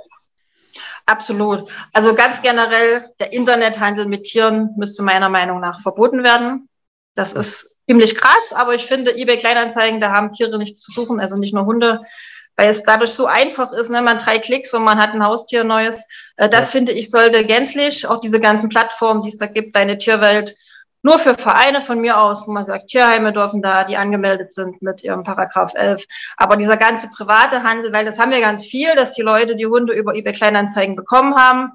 absolut. Also ganz generell, der Internethandel mit Tieren müsste meiner Meinung nach verboten werden. Das ist ziemlich krass, aber ich finde, eBay Kleinanzeigen, da haben Tiere nichts zu suchen, also nicht nur Hunde, weil es dadurch so einfach ist, ne? man drei Klicks und man hat ein Haustier neues. Äh, das Ja. finde ich sollte gänzlich, auch diese ganzen Plattformen, die es da gibt, deine Tierwelt, nur für Vereine von mir aus, wo man sagt, Tierheime dürfen da, die angemeldet sind mit ihrem Paragraph 11. Aber dieser ganze private Handel, weil das haben wir ganz viel, dass die Leute die Hunde über eBay Kleinanzeigen bekommen haben.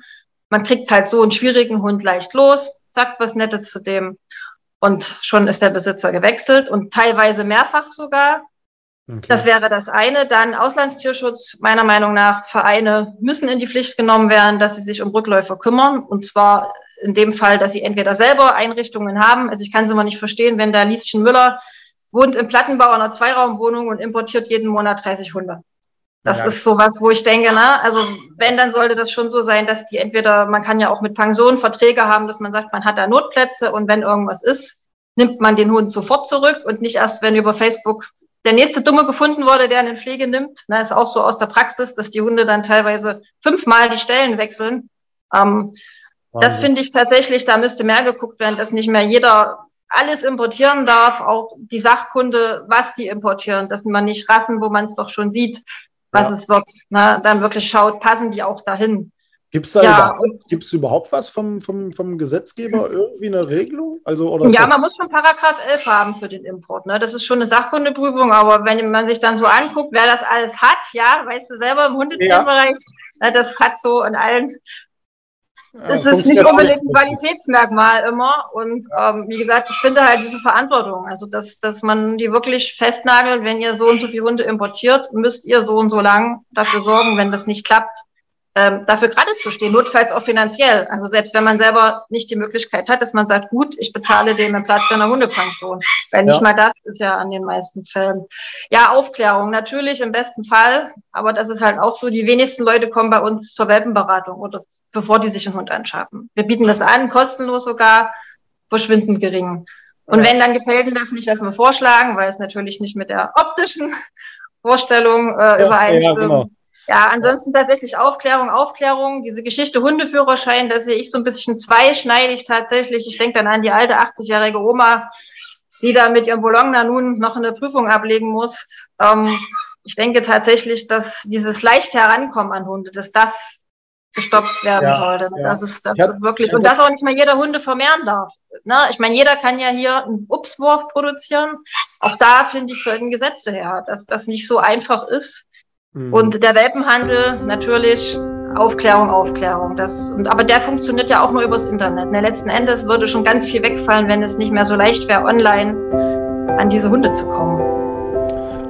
Man kriegt halt so einen schwierigen Hund leicht los, sagt was Nettes zu dem und schon ist der Besitzer gewechselt und teilweise mehrfach sogar. Okay. Das wäre das eine. Dann Auslandstierschutz. Meiner Meinung nach, Vereine müssen in die Pflicht genommen werden, dass sie sich um Rückläufer kümmern. Und zwar in dem Fall, dass sie entweder selber Einrichtungen haben. Also ich kann es immer nicht verstehen, wenn da Lieschen Müller wohnt im Plattenbau in einer Zweiraumwohnung und importiert jeden Monat 30 Hunde. Das Ja. ist sowas, wo ich denke, na, also wenn, dann sollte das schon so sein, dass die entweder, man kann ja auch mit Pensionen Verträge haben, dass man sagt, man hat da Notplätze und wenn irgendwas ist, nimmt man den Hund sofort zurück und nicht erst, wenn über Facebook der nächste Dumme gefunden wurde, der eine Pflege nimmt. Na, ist auch so aus der Praxis, dass die Hunde dann teilweise fünfmal die Stellen wechseln. Ähm, das finde ich tatsächlich, da müsste mehr geguckt werden, dass nicht mehr jeder alles importieren darf, auch die Sachkunde, was die importieren, dass man nicht Rassen, wo man es doch schon sieht, was ja. es wird, ne, dann wirklich schaut, passen die auch dahin. Gibt es da ja, überhaupt, gibt's überhaupt was vom, vom, vom Gesetzgeber, irgendwie eine Regelung? Also, oder ja, man muss schon Paragraph 11 haben für den Import. Ne? Das ist schon eine Sachkundeprüfung, aber wenn man sich dann so anguckt, wer das alles hat, ja, weißt du selber im Hundetierbereich, ja. ne, das hat so in allen das ist nicht unbedingt ein Qualitätsmerkmal immer. Und ähm, wie gesagt, ich finde halt diese Verantwortung, also dass, dass man die wirklich festnagelt, wenn ihr so und so viele Hunde importiert, müsst ihr so und so lang dafür sorgen, wenn das nicht klappt, ähm, dafür gerade zu stehen, notfalls auch finanziell. Also selbst wenn man selber nicht die Möglichkeit hat, dass man sagt, gut, ich bezahle dem einen Platz in der Hundepension. Weil nicht ja. mal das ist ja an den meisten Fällen. Ja, Aufklärung natürlich im besten Fall, aber das ist halt auch so, die wenigsten Leute kommen bei uns zur Welpenberatung oder bevor die sich einen Hund anschaffen. Wir bieten das an, kostenlos sogar, verschwindend gering. Und wenn, dann gefällt Ihnen das nicht, was wir vorschlagen, weil es natürlich nicht mit der optischen Vorstellung äh, ja, übereinstimmt. Ja, genau. Ja, ansonsten tatsächlich Aufklärung, Aufklärung. Diese Geschichte Hundeführerschein, da sehe ich so ein bisschen zweischneidig tatsächlich. Ich denke dann an die alte 80-jährige Oma, die da mit ihrem Bologna nun noch eine Prüfung ablegen muss. Ähm, ich denke tatsächlich, dass dieses leicht Herankommen an Hunde, dass das gestoppt werden ja, sollte. Ja. Das ist, das hab, wirklich, und dass auch nicht mal jeder Hunde vermehren darf. Ne? Ich meine, jeder kann ja hier einen Upswurf produzieren. Auch da, finde ich, sollten Gesetze her, dass das nicht so einfach ist. Mhm. Und der Welpenhandel natürlich Aufklärung, Aufklärung. Das, und, aber der funktioniert ja auch nur übers Internet. Ne? Letzten Endes würde schon ganz viel wegfallen, wenn es nicht mehr so leicht wäre, online an diese Hunde zu kommen.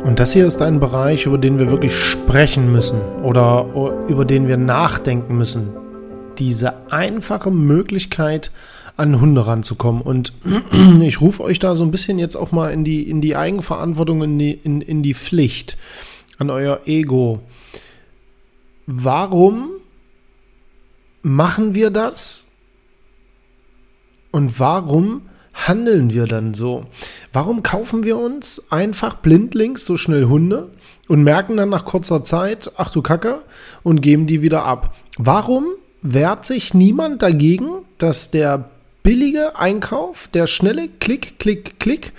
Und das hier ist ein Bereich, über den wir wirklich sprechen müssen oder über den wir nachdenken müssen. Diese einfache Möglichkeit, an Hunde ranzukommen. Und ich rufe euch da so ein bisschen jetzt auch mal in die, in die Eigenverantwortung, in die, in, in die Pflicht an euer Ego. Warum machen wir das? Und warum handeln wir dann so? Warum kaufen wir uns einfach blindlings so schnell Hunde und merken dann nach kurzer Zeit, ach du Kacke, und geben die wieder ab? Warum wehrt sich niemand dagegen, dass der billige Einkauf, der schnelle Klick, Klick, Klick,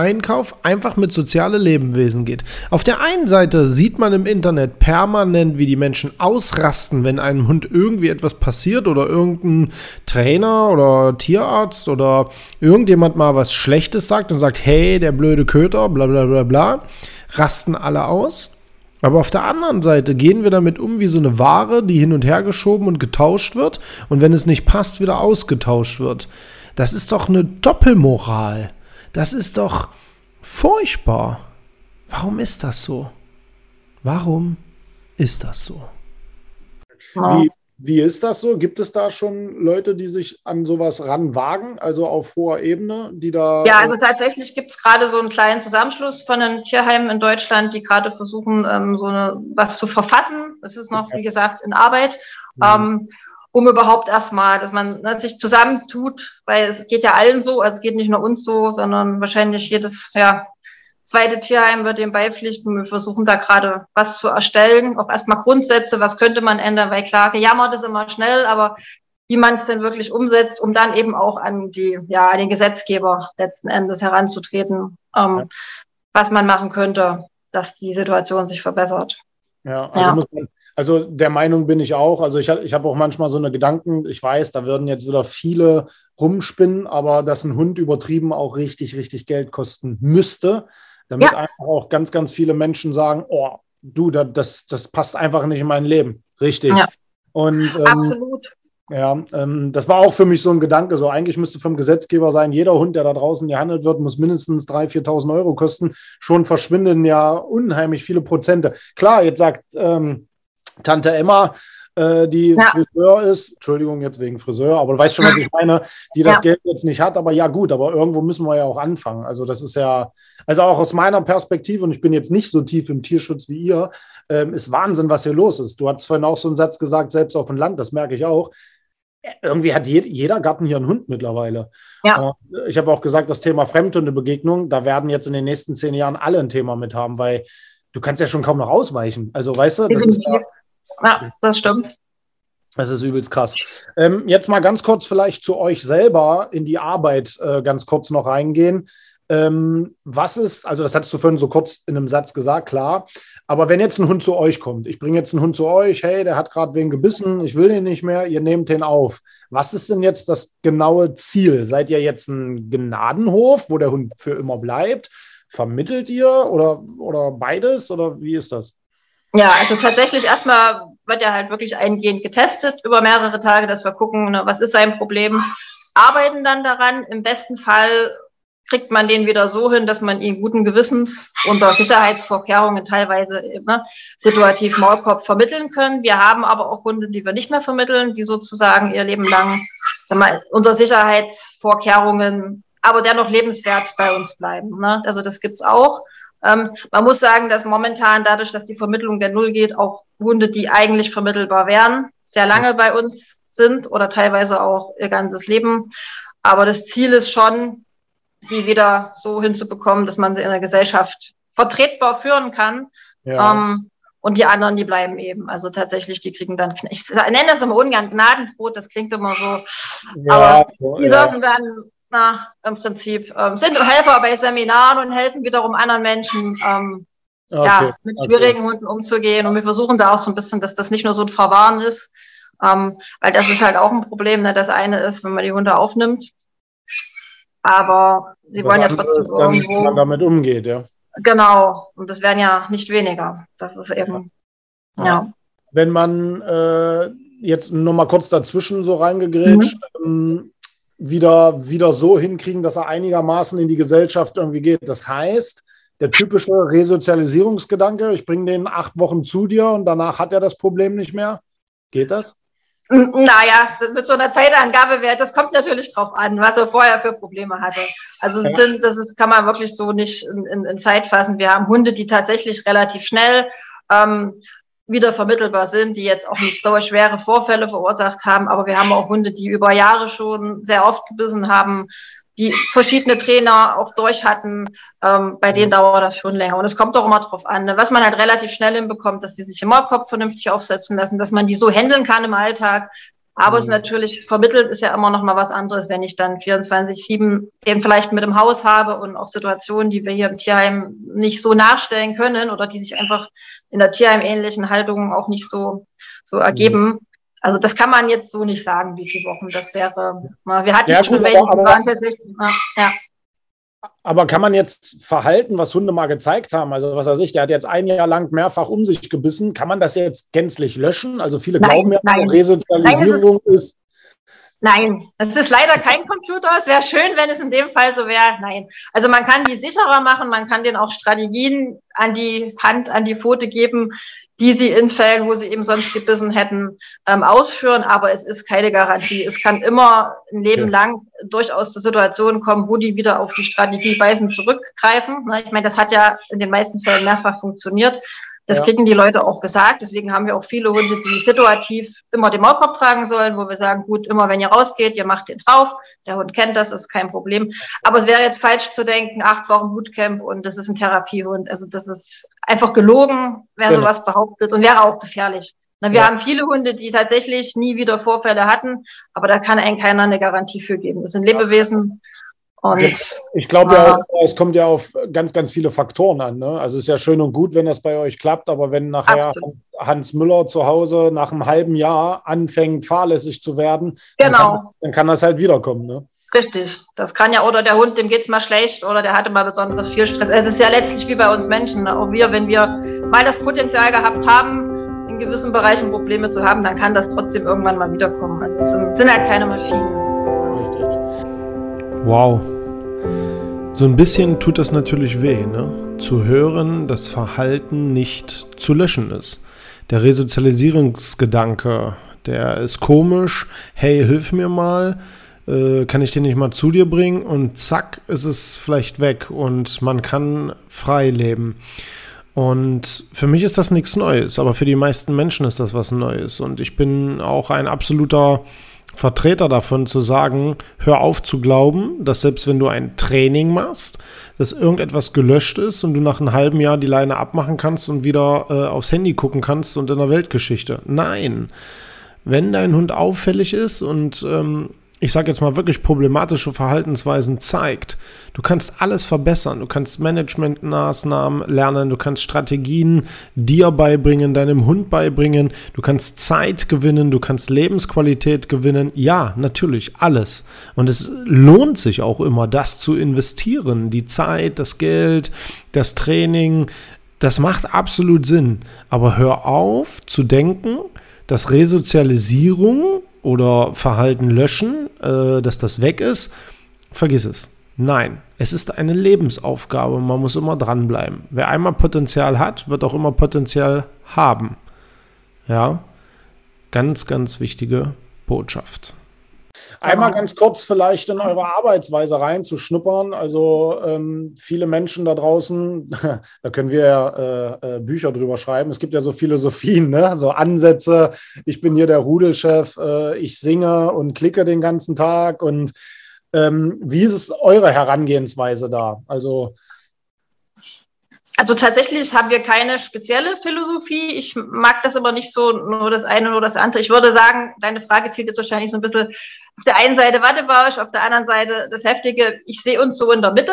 Einkauf einfach mit soziale Lebewesen geht. Auf der einen Seite sieht man im Internet permanent, wie die Menschen ausrasten, wenn einem Hund irgendwie etwas passiert oder irgendein Trainer oder Tierarzt oder irgendjemand mal was Schlechtes sagt und sagt, hey, der blöde Köter, bla bla bla bla, rasten alle aus. Aber auf der anderen Seite gehen wir damit um wie so eine Ware, die hin und her geschoben und getauscht wird und wenn es nicht passt, wieder ausgetauscht wird. Das ist doch eine Doppelmoral. Das ist doch furchtbar. Warum ist das so? Warum ist das so? Wie, wie ist das so? Gibt es da schon Leute, die sich an sowas ranwagen, also auf hoher Ebene, die da. Ja, also tatsächlich gibt es gerade so einen kleinen Zusammenschluss von den Tierheimen in Deutschland, die gerade versuchen, ähm, so eine, was zu verfassen. Das ist noch, wie gesagt, in Arbeit. Mhm. Ähm, um überhaupt erstmal, dass man ne, sich zusammentut, weil es geht ja allen so, also es geht nicht nur uns so, sondern wahrscheinlich jedes ja, zweite Tierheim wird dem beipflichten. Wir versuchen da gerade was zu erstellen, auch erstmal Grundsätze, was könnte man ändern, weil klar, gejammert ist immer schnell, aber wie man es denn wirklich umsetzt, um dann eben auch an die, ja, an den Gesetzgeber letzten Endes heranzutreten, ähm, ja. was man machen könnte, dass die Situation sich verbessert. Ja, also, ja. Man, also der Meinung bin ich auch. Also ich, ich habe auch manchmal so eine Gedanken, ich weiß, da würden jetzt wieder viele rumspinnen, aber dass ein Hund übertrieben auch richtig, richtig Geld kosten müsste, damit ja. einfach auch ganz, ganz viele Menschen sagen, oh, du, das, das passt einfach nicht in mein Leben. Richtig. Ja. Und ähm, Absolut. Ja, ähm, das war auch für mich so ein Gedanke. So eigentlich müsste vom Gesetzgeber sein, jeder Hund, der da draußen gehandelt wird, muss mindestens 3.000, 4.000 Euro kosten. Schon verschwinden ja unheimlich viele Prozente. Klar, jetzt sagt ähm, Tante Emma, äh, die ja. Friseur ist, Entschuldigung jetzt wegen Friseur, aber du weißt schon, was ich meine, die das ja. Geld jetzt nicht hat, aber ja gut, aber irgendwo müssen wir ja auch anfangen. Also das ist ja, also auch aus meiner Perspektive, und ich bin jetzt nicht so tief im Tierschutz wie ihr, ähm, ist Wahnsinn, was hier los ist. Du hast vorhin auch so einen Satz gesagt, selbst auf dem Land, das merke ich auch irgendwie hat jeder Garten hier einen Hund mittlerweile. Ja. Ich habe auch gesagt, das Thema Fremdhundebegegnung, da werden jetzt in den nächsten zehn Jahren alle ein Thema mit haben, weil du kannst ja schon kaum noch ausweichen. Also weißt du, das ist ja, ja, das stimmt. Das ist übelst krass. Ähm, jetzt mal ganz kurz vielleicht zu euch selber in die Arbeit äh, ganz kurz noch reingehen. Ähm, was ist, also das hattest du vorhin so kurz in einem Satz gesagt, klar. Aber wenn jetzt ein Hund zu euch kommt, ich bringe jetzt einen Hund zu euch, hey, der hat gerade wen gebissen, ich will den nicht mehr, ihr nehmt den auf. Was ist denn jetzt das genaue Ziel? Seid ihr jetzt ein Gnadenhof, wo der Hund für immer bleibt? Vermittelt ihr oder, oder beides oder wie ist das? Ja, also tatsächlich erstmal wird er halt wirklich eingehend getestet über mehrere Tage, dass wir gucken, ne, was ist sein Problem, arbeiten dann daran. Im besten Fall kriegt man den wieder so hin, dass man ihn guten Gewissens unter Sicherheitsvorkehrungen teilweise immer situativ Maulkorb vermitteln können. Wir haben aber auch Hunde, die wir nicht mehr vermitteln, die sozusagen ihr Leben lang sag mal, unter Sicherheitsvorkehrungen, aber dennoch lebenswert bei uns bleiben. Ne? Also das gibt's auch. Ähm, man muss sagen, dass momentan dadurch, dass die Vermittlung der Null geht, auch Hunde, die eigentlich vermittelbar wären, sehr lange bei uns sind oder teilweise auch ihr ganzes Leben. Aber das Ziel ist schon, die wieder so hinzubekommen, dass man sie in der Gesellschaft vertretbar führen kann. Ja. Ähm, und die anderen, die bleiben eben. Also tatsächlich, die kriegen dann, ich nenne das immer ungern Gnadenbrot, das klingt immer so. Ja, aber die ja. dürfen dann na, im Prinzip ähm, sind Helfer bei Seminaren und helfen wiederum anderen Menschen, ähm, okay. ja, mit schwierigen okay. Hunden umzugehen. Und wir versuchen da auch so ein bisschen, dass das nicht nur so ein Verwahren ist, ähm, weil das ist halt auch ein Problem. Ne? Das eine ist, wenn man die Hunde aufnimmt, aber sie wollen ja trotzdem ist, irgendwo, wie man damit umgeht, ja. Genau, und das werden ja nicht weniger. Das ist eben, ja. ja. Wenn man äh, jetzt nur mal kurz dazwischen so reingegrätscht, mhm. ähm, wieder, wieder so hinkriegen, dass er einigermaßen in die Gesellschaft irgendwie geht. Das heißt, der typische Resozialisierungsgedanke, ich bringe den acht Wochen zu dir und danach hat er das Problem nicht mehr. Geht das? Naja, mit so einer Zeitangabe wäre, das kommt natürlich drauf an, was er vorher für Probleme hatte. Also ja. sind, das ist, kann man wirklich so nicht in, in, in Zeit fassen. Wir haben Hunde, die tatsächlich relativ schnell ähm, wieder vermittelbar sind, die jetzt auch nicht so schwere Vorfälle verursacht haben. Aber wir haben auch Hunde, die über Jahre schon sehr oft gebissen haben, die verschiedene Trainer auch durch hatten. Ähm, bei denen dauert das schon länger. Und es kommt auch immer drauf an, ne? was man halt relativ schnell hinbekommt, dass die sich im Maulkopf vernünftig aufsetzen lassen, dass man die so handeln kann im Alltag. Aber mhm. es ist natürlich, vermittelt ist ja immer noch mal was anderes, wenn ich dann 24-7 den vielleicht mit im Haus habe und auch Situationen, die wir hier im Tierheim nicht so nachstellen können oder die sich einfach in der Tierheim-ähnlichen Haltung auch nicht so, so ergeben. Mhm. Also das kann man jetzt so nicht sagen, wie viele Wochen das wäre. Wir hatten ja, schon gut, welche, die waren tatsächlich, ja. Aber kann man jetzt Verhalten, was Hunde mal gezeigt haben, also was weiß ich, der hat jetzt ein Jahr lang mehrfach um sich gebissen, kann man das jetzt gänzlich löschen? Also viele nein, glauben ja, nein. Resozialisierung nein, ist Nein, es ist leider kein Computer. Es wäre schön, wenn es in dem Fall so wäre. Nein. Also man kann die sicherer machen, man kann denen auch Strategien an die Hand, an die Pfote geben, die sie in Fällen, wo sie eben sonst gebissen hätten, ähm, ausführen. Aber es ist keine Garantie. Es kann immer ein Leben ja. lang durchaus zu Situationen kommen, wo die wieder auf die Strategie beißen zurückgreifen. Ich meine, das hat ja in den meisten Fällen mehrfach funktioniert. Das ja. kriegen die Leute auch gesagt. Deswegen haben wir auch viele Hunde, die situativ immer den Maulkorb tragen sollen, wo wir sagen, gut, immer wenn ihr rausgeht, ihr macht den drauf. Der Hund kennt das, ist kein Problem. Aber es wäre jetzt falsch zu denken, acht Wochen Bootcamp und das ist ein Therapiehund. Also das ist einfach gelogen, wer genau. sowas behauptet und wäre auch gefährlich. Na, wir ja. haben viele Hunde, die tatsächlich nie wieder Vorfälle hatten, aber da kann einem keiner eine Garantie für geben. Das sind Lebewesen, und, ich glaube ja, auch, es kommt ja auf ganz, ganz viele Faktoren an. Ne? Also es ist ja schön und gut, wenn das bei euch klappt, aber wenn nachher absolut. Hans Müller zu Hause nach einem halben Jahr anfängt, fahrlässig zu werden, genau. dann, kann, dann kann das halt wiederkommen. Ne? Richtig, das kann ja, oder der Hund, dem geht es mal schlecht oder der hatte mal besonders viel Stress. Es ist ja letztlich wie bei uns Menschen. Auch wir, wenn wir mal das Potenzial gehabt haben, in gewissen Bereichen Probleme zu haben, dann kann das trotzdem irgendwann mal wiederkommen. Also es sind, sind halt keine Maschinen. Wow. So ein bisschen tut das natürlich weh, ne? Zu hören, dass Verhalten nicht zu löschen ist. Der Resozialisierungsgedanke, der ist komisch. Hey, hilf mir mal. Äh, kann ich den nicht mal zu dir bringen? Und zack, ist es vielleicht weg und man kann frei leben. Und für mich ist das nichts Neues, aber für die meisten Menschen ist das was Neues. Und ich bin auch ein absoluter Vertreter davon zu sagen, hör auf zu glauben, dass selbst wenn du ein Training machst, dass irgendetwas gelöscht ist und du nach einem halben Jahr die Leine abmachen kannst und wieder äh, aufs Handy gucken kannst und in der Weltgeschichte. Nein. wenn dein Hund auffällig ist und ähm, ich sage jetzt mal wirklich problematische Verhaltensweisen zeigt, du kannst alles verbessern. Du kannst Managementmaßnahmen lernen, du kannst Strategien dir beibringen, deinem Hund beibringen, du kannst Zeit gewinnen, du kannst Lebensqualität gewinnen. Ja, natürlich, alles. Und es lohnt sich auch immer, das zu investieren. Die Zeit, das Geld, das Training, das macht absolut Sinn. Aber hör auf zu denken, dass Resozialisierung oder Verhalten löschen, äh, dass das weg ist, vergiss es. Nein, es ist eine Lebensaufgabe. Man muss immer dranbleiben. Wer einmal Potenzial hat, wird auch immer Potenzial haben. Ja, ganz, ganz wichtige Botschaft. Einmal ganz kurz vielleicht in eure Arbeitsweise reinzuschnuppern. Also ähm, viele Menschen da draußen, da können wir ja äh, äh, Bücher drüber schreiben. Es gibt ja so Philosophien, ne? so Ansätze. Ich bin hier der Rudelchef, äh, ich singe und klicke den ganzen Tag. Und ähm, wie ist es eure Herangehensweise da? Also also tatsächlich haben wir keine spezielle Philosophie. Ich mag das aber nicht so, nur das eine, nur das andere. Ich würde sagen, deine Frage zielt jetzt wahrscheinlich so ein bisschen auf der einen Seite Wattebausch, auf der anderen Seite das Heftige. Ich sehe uns so in der Mitte.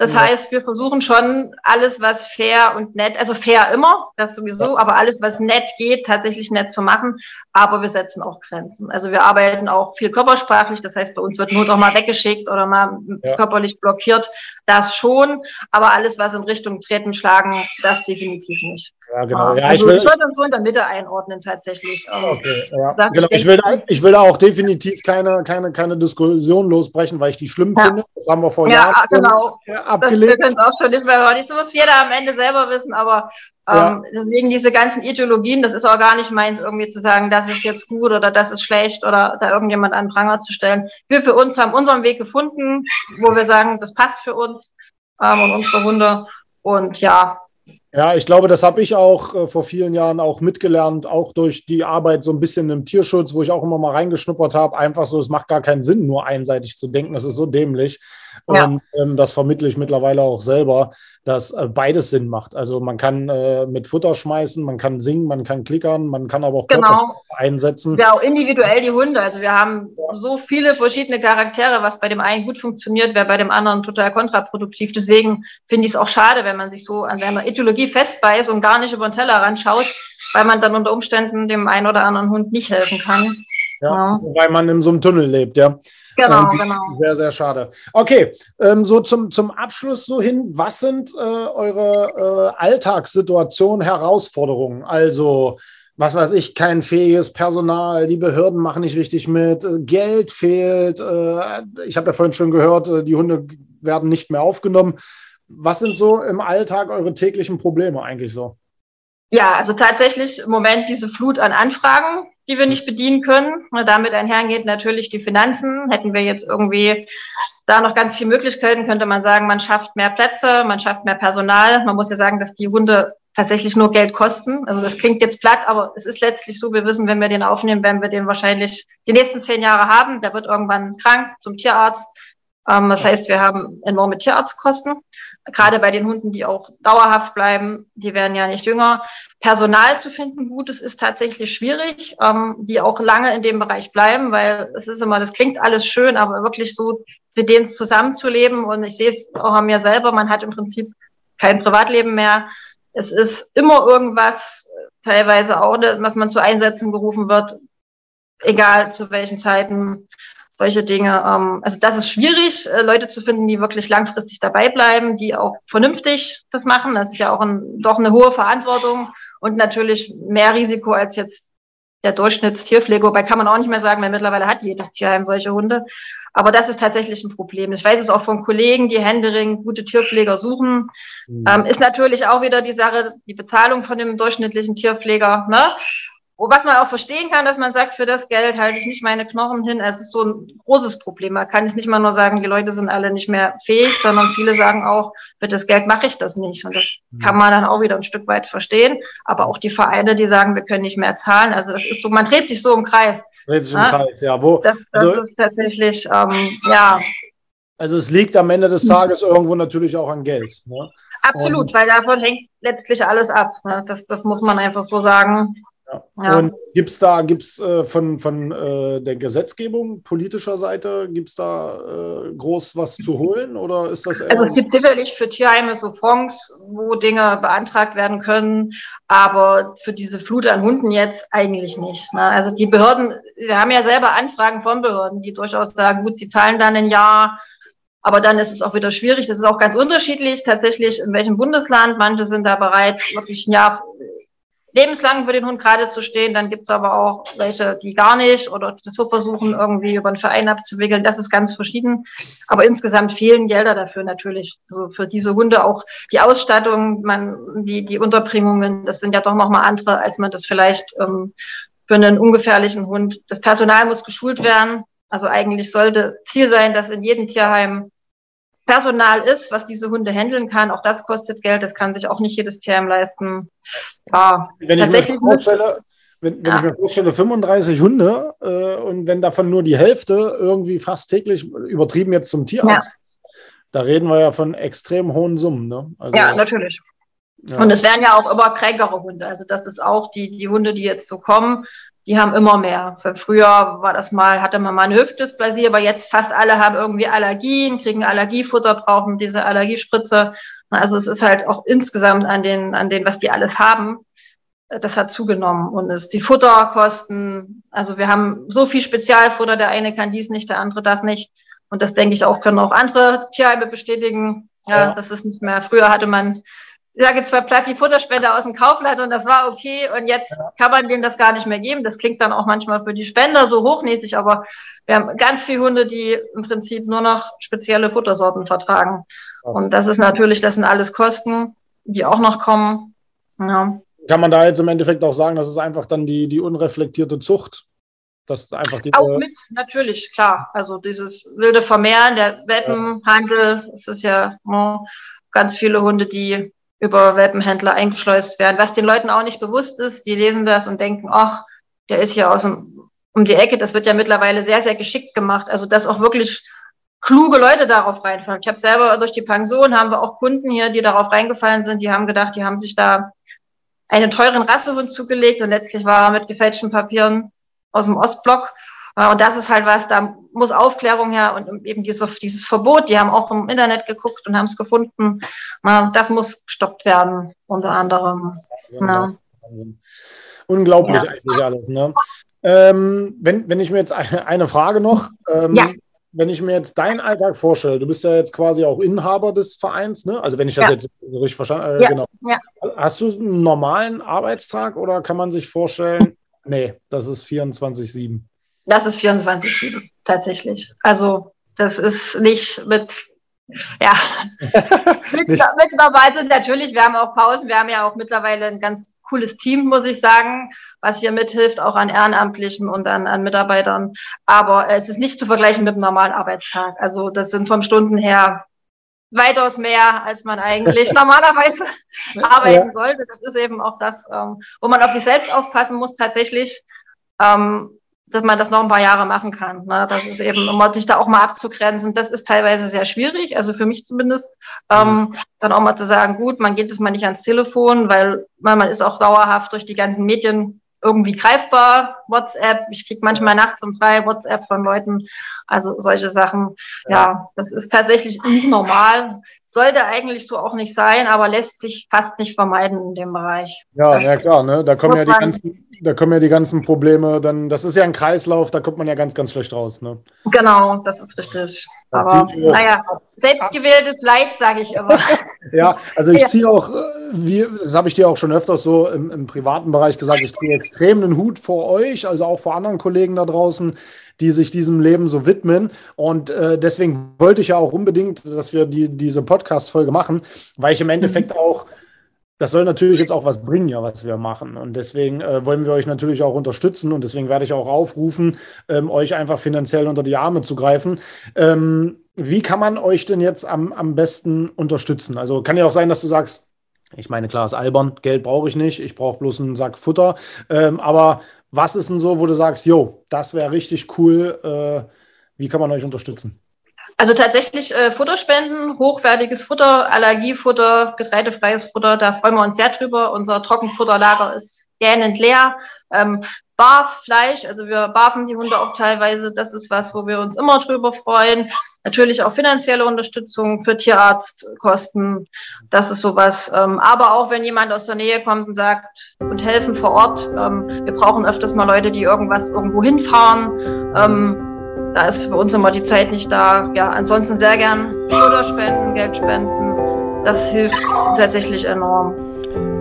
Das ja. heißt, wir versuchen schon alles, was fair und nett, also fair immer, das sowieso, ja. aber alles, was nett geht, tatsächlich nett zu machen. Aber wir setzen auch Grenzen. Also wir arbeiten auch viel körpersprachlich. Das heißt, bei uns wird Not auch mal weggeschickt oder mal ja. körperlich blockiert. Das schon. Aber alles, was in Richtung Treten, Schlagen, das definitiv nicht. Ja, genau. Ja, also ich, will, ich würde uns so in der Mitte einordnen, tatsächlich. Ähm, okay, ja. Genau. Ich, will, ich will da auch definitiv keine, keine, keine Diskussion losbrechen, weil ich die schlimm ja. finde. Das haben wir vor ja, Jahren genau. abgelehnt. Das, wir können es auch schon nicht mehr, nicht. Das muss jeder am Ende selber wissen, aber ähm, deswegen diese ganzen Ideologien, das ist auch gar nicht meins, irgendwie zu sagen, das ist jetzt gut oder das ist schlecht oder da irgendjemand an Pranger zu stellen. Wir für uns haben unseren Weg gefunden, wo wir sagen, das passt für uns ähm, und unsere Hunde. Und ja, ja, ich glaube, das habe ich auch äh, vor vielen Jahren auch mitgelernt, auch durch die Arbeit so ein bisschen im Tierschutz, wo ich auch immer mal reingeschnuppert habe. Einfach so, es macht gar keinen Sinn, nur einseitig zu denken. Das ist so dämlich. Ja. Und ähm, das vermittle ich mittlerweile auch selber, dass äh, beides Sinn macht. Also man kann äh, mit Futter schmeißen, man kann singen, man kann klickern, man kann aber auch genau. einsetzen. Ja, auch individuell die Hunde. Also wir haben so viele verschiedene Charaktere, was bei dem einen gut funktioniert, wäre bei dem anderen total kontraproduktiv. Deswegen finde ich es auch schade, wenn man sich so an seiner Ideologie festbeißt und gar nicht über den Teller schaut, weil man dann unter Umständen dem einen oder anderen Hund nicht helfen kann. Ja, ja. Weil man in so einem Tunnel lebt, ja. Genau, ähm, genau. Sehr, sehr schade. Okay, ähm, so zum, zum Abschluss so hin, was sind äh, eure äh, Alltagssituationen, Herausforderungen? Also, was weiß ich, kein fähiges Personal, die Behörden machen nicht richtig mit, äh, Geld fehlt. Äh, ich habe ja vorhin schon gehört, äh, die Hunde werden nicht mehr aufgenommen. Was sind so im Alltag eure täglichen Probleme eigentlich so? Ja, also tatsächlich im Moment diese Flut an Anfragen, die wir nicht bedienen können. Damit einhergeht natürlich die Finanzen. Hätten wir jetzt irgendwie da noch ganz viele Möglichkeiten, könnte man sagen, man schafft mehr Plätze, man schafft mehr Personal. Man muss ja sagen, dass die Hunde tatsächlich nur Geld kosten. Also das klingt jetzt platt, aber es ist letztlich so, wir wissen, wenn wir den aufnehmen, werden wir den wahrscheinlich die nächsten zehn Jahre haben. Der wird irgendwann krank zum Tierarzt. Ähm, das heißt, wir haben enorme Tierarztkosten gerade bei den Hunden, die auch dauerhaft bleiben, die werden ja nicht jünger. Personal zu finden, gutes ist tatsächlich schwierig, ähm, die auch lange in dem Bereich bleiben, weil es ist immer, das klingt alles schön, aber wirklich so mit denen zusammenzuleben und ich sehe es auch an mir selber, man hat im Prinzip kein Privatleben mehr. Es ist immer irgendwas, teilweise auch, was man zu Einsätzen gerufen wird, egal zu welchen Zeiten solche Dinge. Ähm, also das ist schwierig, äh, Leute zu finden, die wirklich langfristig dabei bleiben, die auch vernünftig das machen. Das ist ja auch ein, doch eine hohe Verantwortung und natürlich mehr Risiko als jetzt der Durchschnittstierpfleger. Wobei kann man auch nicht mehr sagen, weil mittlerweile hat jedes Tierheim solche Hunde. Aber das ist tatsächlich ein Problem. Ich weiß es auch von Kollegen, die Händering gute Tierpfleger suchen. Mhm. Ähm, ist natürlich auch wieder die Sache, die Bezahlung von dem durchschnittlichen Tierpfleger. Ne? Was man auch verstehen kann, dass man sagt, für das Geld halte ich nicht meine Knochen hin. Es ist so ein großes Problem. Man kann nicht mal nur sagen, die Leute sind alle nicht mehr fähig, sondern viele sagen auch, für das Geld mache ich das nicht. Und das mhm. kann man dann auch wieder ein Stück weit verstehen. Aber auch die Vereine, die sagen, wir können nicht mehr zahlen. Also das ist so, man dreht sich so im Kreis. Dreht sich im ja? Kreis, ja. Wo, das, das also, ist tatsächlich, ähm, ja. Also es liegt am Ende des Tages irgendwo natürlich auch an Geld. Ne? Absolut, Und, weil davon hängt letztlich alles ab. Ne? Das, das muss man einfach so sagen. Ja. Und gibt es da, gibt's äh, von, von äh, der Gesetzgebung politischer Seite, gibt es da äh, groß was zu holen oder ist das Also es gibt sicherlich für Tierheime so Fonds, wo Dinge beantragt werden können, aber für diese Flut an Hunden jetzt eigentlich nicht. Ne? Also die Behörden, wir haben ja selber Anfragen von Behörden, die durchaus sagen, gut, sie zahlen dann ein Jahr, aber dann ist es auch wieder schwierig. Das ist auch ganz unterschiedlich tatsächlich, in welchem Bundesland. Manche sind da bereit, wirklich ein Jahr lebenslang für den Hund gerade zu stehen. Dann gibt's aber auch welche, die gar nicht oder das so versuchen, irgendwie über einen Verein abzuwickeln. Das ist ganz verschieden. Aber insgesamt fehlen Gelder dafür natürlich. Also für diese Hunde auch die Ausstattung, man, die, die Unterbringungen, das sind ja doch nochmal andere, als man das vielleicht ähm, für einen ungefährlichen Hund. Das Personal muss geschult werden. Also eigentlich sollte Ziel sein, dass in jedem Tierheim Personal ist, was diese Hunde handeln kann. Auch das kostet Geld. Das kann sich auch nicht jedes Tierheim leisten. Ja, wenn tatsächlich ich mir vorstelle, wenn, wenn ja. ich mir vorstelle, 35 Hunde äh, und wenn davon nur die Hälfte irgendwie fast täglich übertrieben jetzt zum Tierarzt ja. da reden wir ja von extrem hohen Summen. Ne? Also, ja, natürlich. Ja. Und es werden ja auch immer kränkere Hunde. Also das ist auch die, die Hunde, die jetzt so kommen, die haben immer mehr. Für früher war das mal, hatte man mal eine Hüftdysplasie, aber jetzt fast alle haben irgendwie Allergien, kriegen Allergiefutter, brauchen diese Allergiespritze. Also es ist halt auch insgesamt an den, an den, was die alles haben, das hat zugenommen. Und es die Futterkosten, also wir haben so viel Spezialfutter, der eine kann dies nicht, der andere das nicht. Und das denke ich auch, können auch andere Tierheime bestätigen. Ja, ja. das ist nicht mehr. Früher hatte man sage zwar platt die Futterspende aus dem Kaufland und das war okay und jetzt ja. kann man denen das gar nicht mehr geben. Das klingt dann auch manchmal für die Spender so hochnäsig, aber wir haben ganz viele Hunde, die im Prinzip nur noch spezielle Futtersorten vertragen. Was? Und das ist natürlich, das sind alles Kosten, die auch noch kommen. Ja. Kann man da jetzt im Endeffekt auch sagen, das ist einfach dann die, die unreflektierte Zucht? Das einfach die, auch mit, natürlich, klar. Also dieses wilde Vermehren, der Welpenhandel, ja. es ist ja oh, ganz viele Hunde, die über Welpenhändler eingeschleust werden. Was den Leuten auch nicht bewusst ist, die lesen das und denken, ach, der ist hier aus dem, um die Ecke. Das wird ja mittlerweile sehr, sehr geschickt gemacht. Also, dass auch wirklich kluge Leute darauf reinfallen. Ich habe selber durch die Pension, haben wir auch Kunden hier, die darauf reingefallen sind, die haben gedacht, die haben sich da einen teuren Rassehund zugelegt und letztlich war er mit gefälschten Papieren aus dem Ostblock und das ist halt was, da muss Aufklärung her und eben dieses, dieses Verbot, die haben auch im Internet geguckt und haben es gefunden. Das muss gestoppt werden, unter anderem. Ja. Unglaublich ja. eigentlich alles. Ne? Ähm, wenn, wenn ich mir jetzt eine Frage noch, ähm, ja. wenn ich mir jetzt deinen Alltag vorstelle, du bist ja jetzt quasi auch Inhaber des Vereins, ne? also wenn ich das ja. jetzt richtig verstanden habe, äh, genau. Hast du einen normalen Arbeitstag oder kann man sich vorstellen, nee, das ist 24-7? Das ist 24-7 tatsächlich. Also das ist nicht mit, ja, mit, sind natürlich, wir haben auch Pausen, wir haben ja auch mittlerweile ein ganz cooles Team, muss ich sagen, was hier mithilft, auch an Ehrenamtlichen und an, an Mitarbeitern. Aber es ist nicht zu vergleichen mit einem normalen Arbeitstag. Also das sind vom Stunden her weitaus mehr, als man eigentlich normalerweise arbeiten ja. sollte. Das ist eben auch das, ähm, wo man auf sich selbst aufpassen muss tatsächlich. Ähm, dass man das noch ein paar Jahre machen kann. Ne? Das ist eben, um sich da auch mal abzugrenzen, das ist teilweise sehr schwierig, also für mich zumindest, ähm, dann auch mal zu sagen, gut, man geht jetzt mal nicht ans Telefon, weil, weil man ist auch dauerhaft durch die ganzen Medien irgendwie greifbar, WhatsApp, ich krieg manchmal nachts um drei WhatsApp von Leuten, also solche Sachen, ja, ja das ist tatsächlich nicht normal, sollte eigentlich so auch nicht sein, aber lässt sich fast nicht vermeiden in dem Bereich. Ja, ja klar, ne? da kommen ja die ganzen da kommen ja die ganzen Probleme, dann, das ist ja ein Kreislauf, da kommt man ja ganz, ganz schlecht raus. Ne? Genau, das ist richtig. Da Aber naja, selbstgewähltes Leid, sage ich immer. ja, also ich ziehe auch, äh, wie, das habe ich dir auch schon öfters so im, im privaten Bereich gesagt, ich ziehe extrem den Hut vor euch, also auch vor anderen Kollegen da draußen, die sich diesem Leben so widmen. Und äh, deswegen wollte ich ja auch unbedingt, dass wir die, diese Podcast-Folge machen, weil ich im Endeffekt mhm. auch das soll natürlich jetzt auch was bringen, ja, was wir machen. Und deswegen äh, wollen wir euch natürlich auch unterstützen und deswegen werde ich auch aufrufen, ähm, euch einfach finanziell unter die Arme zu greifen. Ähm, wie kann man euch denn jetzt am, am besten unterstützen? Also kann ja auch sein, dass du sagst, ich meine, klar ist albern, Geld brauche ich nicht, ich brauche bloß einen Sack Futter. Ähm, aber was ist denn so, wo du sagst, jo, das wäre richtig cool, äh, wie kann man euch unterstützen? Also tatsächlich äh, Futterspenden, hochwertiges Futter, Allergiefutter, getreidefreies Futter, da freuen wir uns sehr drüber. Unser Trockenfutterlager ist gähnend leer. Ähm, Barfleisch, also wir barfen die Hunde auch teilweise. Das ist was, wo wir uns immer drüber freuen. Natürlich auch finanzielle Unterstützung für Tierarztkosten. Das ist sowas. Ähm, aber auch wenn jemand aus der Nähe kommt und sagt und helfen vor Ort. Ähm, wir brauchen öfters mal Leute, die irgendwas irgendwo hinfahren. Da ist für uns immer die Zeit nicht da. Ja, ansonsten sehr gern Futter spenden, Geld spenden. Das hilft tatsächlich enorm.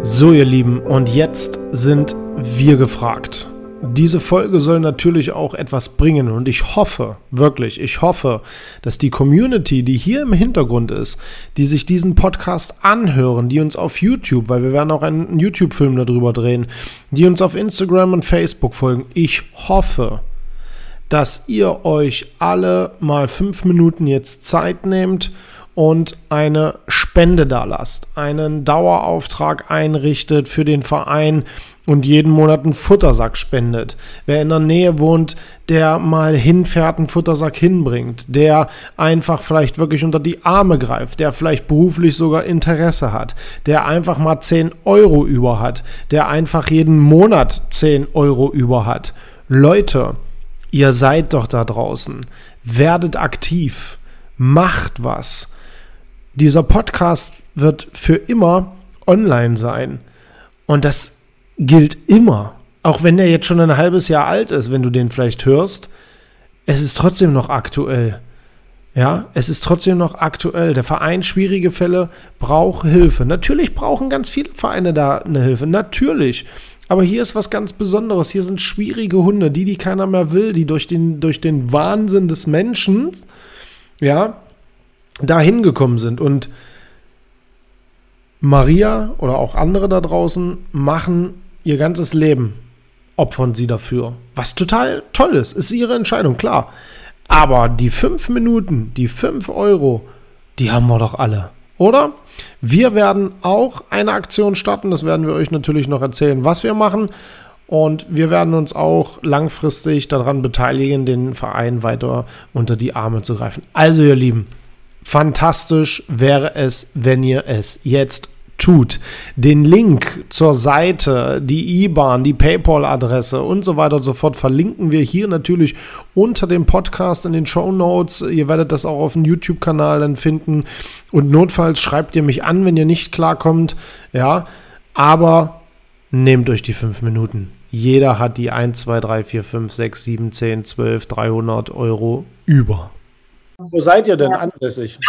So, ihr Lieben, und jetzt sind wir gefragt. Diese Folge soll natürlich auch etwas bringen und ich hoffe, wirklich, ich hoffe, dass die Community, die hier im Hintergrund ist, die sich diesen Podcast anhören, die uns auf YouTube, weil wir werden auch einen YouTube-Film darüber drehen, die uns auf Instagram und Facebook folgen, ich hoffe, dass ihr euch alle mal fünf Minuten jetzt Zeit nehmt und eine Spende da lasst, einen Dauerauftrag einrichtet für den Verein und jeden Monat einen Futtersack spendet. Wer in der Nähe wohnt, der mal hinfährt, einen Futtersack hinbringt, der einfach vielleicht wirklich unter die Arme greift, der vielleicht beruflich sogar Interesse hat, der einfach mal 10 Euro über hat, der einfach jeden Monat 10 Euro über hat. Leute, ihr seid doch da draußen. Werdet aktiv. Macht was dieser Podcast wird für immer online sein. Und das gilt immer. Auch wenn der jetzt schon ein halbes Jahr alt ist, wenn du den vielleicht hörst, es ist trotzdem noch aktuell. Ja, es ist trotzdem noch aktuell. Der Verein Schwierige Fälle braucht Hilfe. Natürlich brauchen ganz viele Vereine da eine Hilfe. Natürlich. Aber hier ist was ganz Besonderes. Hier sind schwierige Hunde, die, die keiner mehr will, die durch den, durch den Wahnsinn des Menschen, ja, dahin gekommen sind. Und Maria oder auch andere da draußen machen ihr ganzes Leben, opfern sie dafür. Was total toll ist, ist ihre Entscheidung, klar. Aber die fünf Minuten, die fünf Euro, die haben wir doch alle, oder? Wir werden auch eine Aktion starten, das werden wir euch natürlich noch erzählen, was wir machen. Und wir werden uns auch langfristig daran beteiligen, den Verein weiter unter die Arme zu greifen. Also, ihr Lieben, Fantastisch wäre es, wenn ihr es jetzt tut. Den Link zur Seite, die IBAN, die PayPal-Adresse und so weiter und so fort verlinken wir hier natürlich unter dem Podcast in den Show Notes. Ihr werdet das auch auf dem YouTube-Kanal dann finden. Und notfalls schreibt ihr mich an, wenn ihr nicht klarkommt. Ja, aber nehmt euch die fünf Minuten. Jeder hat die 1, 2, 3, 4, 5, 6, 7, 10, 12, 300 Euro über. Wo seid ihr denn ja. ansässig?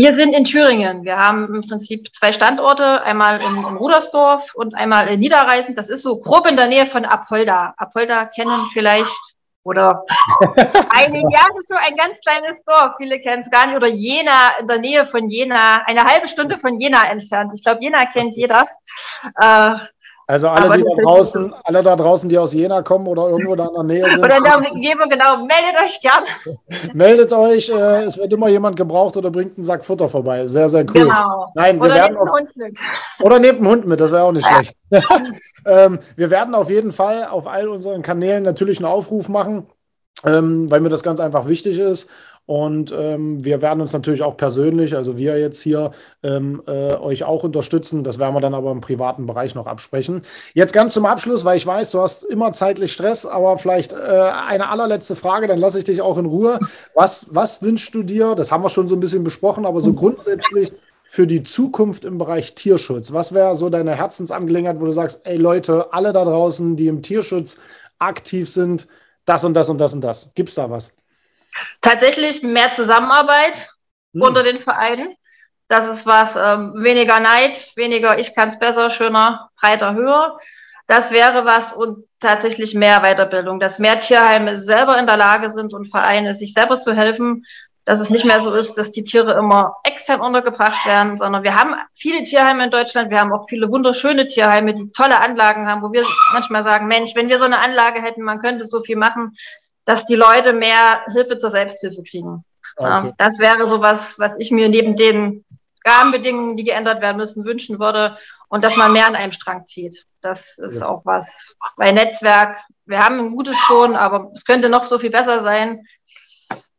Wir sind in Thüringen. Wir haben im Prinzip zwei Standorte, einmal in, in Rudersdorf und einmal in Niederreisen. Das ist so grob in der Nähe von Apolda. Apolda kennen vielleicht oder einige, ja, so ein ganz kleines Dorf. Viele kennen es gar nicht. Oder Jena, in der Nähe von Jena, eine halbe Stunde von Jena entfernt. Ich glaube, Jena kennt jeder. Äh, also alle, die da draußen, alle da draußen, die aus Jena kommen oder irgendwo da in der Nähe sind. Oder in der Umgebung, genau, meldet euch gern. meldet euch, äh, es wird immer jemand gebraucht oder bringt einen Sack Futter vorbei. Sehr, sehr cool. Genau. Nein, wir oder werden nehmt einen Hund mit. Oder nehmt einen Hund mit, das wäre auch nicht schlecht. ähm, wir werden auf jeden Fall auf all unseren Kanälen natürlich einen Aufruf machen. Ähm, weil mir das ganz einfach wichtig ist. Und ähm, wir werden uns natürlich auch persönlich, also wir jetzt hier, ähm, äh, euch auch unterstützen. Das werden wir dann aber im privaten Bereich noch absprechen. Jetzt ganz zum Abschluss, weil ich weiß, du hast immer zeitlich Stress, aber vielleicht äh, eine allerletzte Frage, dann lasse ich dich auch in Ruhe. Was, was wünschst du dir? Das haben wir schon so ein bisschen besprochen, aber so grundsätzlich für die Zukunft im Bereich Tierschutz. Was wäre so deine Herzensangelegenheit, wo du sagst, ey Leute, alle da draußen, die im Tierschutz aktiv sind, das und das und das und das. Gibt es da was? Tatsächlich mehr Zusammenarbeit hm. unter den Vereinen. Das ist was, ähm, weniger Neid, weniger ich kann es besser, schöner, breiter, höher. Das wäre was und tatsächlich mehr Weiterbildung, dass mehr Tierheime selber in der Lage sind und Vereine sich selber zu helfen, dass es nicht mehr so ist, dass die Tiere immer extern untergebracht werden, sondern wir haben viele Tierheime in Deutschland, wir haben auch viele wunderschöne Tierheime, die tolle Anlagen haben, wo wir manchmal sagen, Mensch, wenn wir so eine Anlage hätten, man könnte so viel machen dass die Leute mehr Hilfe zur Selbsthilfe kriegen. Okay. Ähm, das wäre so was, was ich mir neben den Rahmenbedingungen, die geändert werden müssen, wünschen würde und dass man mehr an einem Strang zieht. Das ist ja. auch was. Bei Netzwerk, wir haben ein gutes schon, aber es könnte noch so viel besser sein,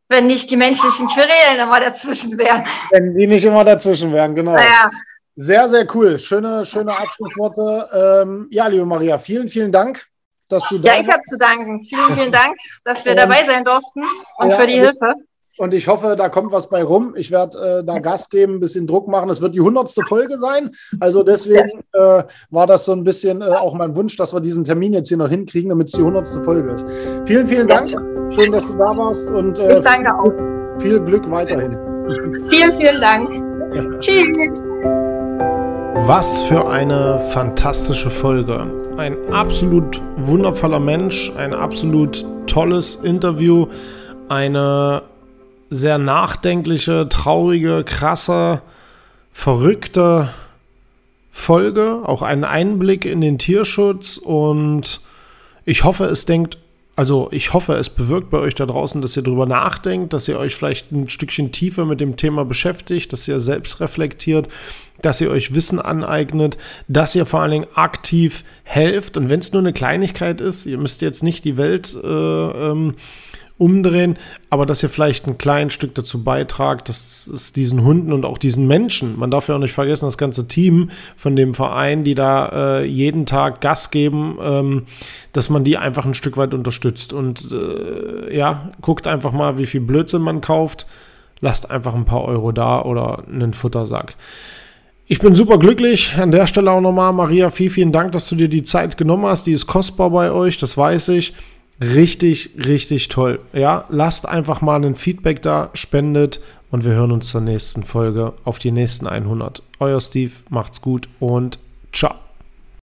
wenn nicht die menschlichen Querelen immer dazwischen wären. Wenn die nicht immer dazwischen wären, genau. Naja, Sehr, sehr cool. Schöne, schöne Abschlussworte. Ähm, ja, liebe Maria, vielen, vielen Dank, dass du da Ja, ich habe zu danken. Vielen, vielen Dank, dass wir und, dabei sein durften und ja, für die Hilfe. Und ich hoffe, da kommt was bei rum. Ich werde äh, da Gas geben, ein bisschen Druck machen. Es wird die hundertste Folge sein. Also deswegen äh, war das so ein bisschen äh, auch mein Wunsch, dass wir diesen Termin jetzt hier noch hinkriegen, damit es die hundertste Folge ist. Vielen, vielen Dank. Schön, dass du da warst. Und, äh, ich danke auch. Viel Glück weiterhin. Vielen, vielen Dank. Ja. Tschüss. Was für eine fantastische Folge. Ein absolut wundervoller Mensch, ein absolut tolles Interview, eine sehr nachdenkliche, traurige, krasse, verrückte Folge, auch einen Einblick in den Tierschutz und ich hoffe, es denkt, also ich hoffe, es bewirkt bei euch da draußen, dass ihr darüber nachdenkt, dass ihr euch vielleicht ein Stückchen tiefer mit dem Thema beschäftigt, dass ihr selbst reflektiert, dass ihr euch Wissen aneignet, dass ihr vor allen Dingen aktiv helft. Und wenn es nur eine Kleinigkeit ist, ihr müsst jetzt nicht die Welt äh, ähm, umdrehen, aber dass ihr vielleicht ein kleines Stück dazu beitragt, dass es diesen Hunden und auch diesen Menschen, man darf ja auch nicht vergessen, das ganze Team von dem Verein, die da äh, jeden Tag Gas geben, ähm, dass man die einfach ein Stück weit unterstützt. Und äh, ja, guckt einfach mal, wie viel Blödsinn man kauft. Lasst einfach ein paar Euro da oder einen Futtersack. Ich bin super glücklich. An der Stelle auch nochmal, Maria, vielen, vielen Dank, dass du dir die Zeit genommen hast. Die ist kostbar bei euch, das weiß ich. Richtig, richtig toll. Ja, lasst einfach mal ein Feedback da, spendet und wir hören uns zur nächsten Folge auf die nächsten 100. Euer Steve, macht's gut und ciao.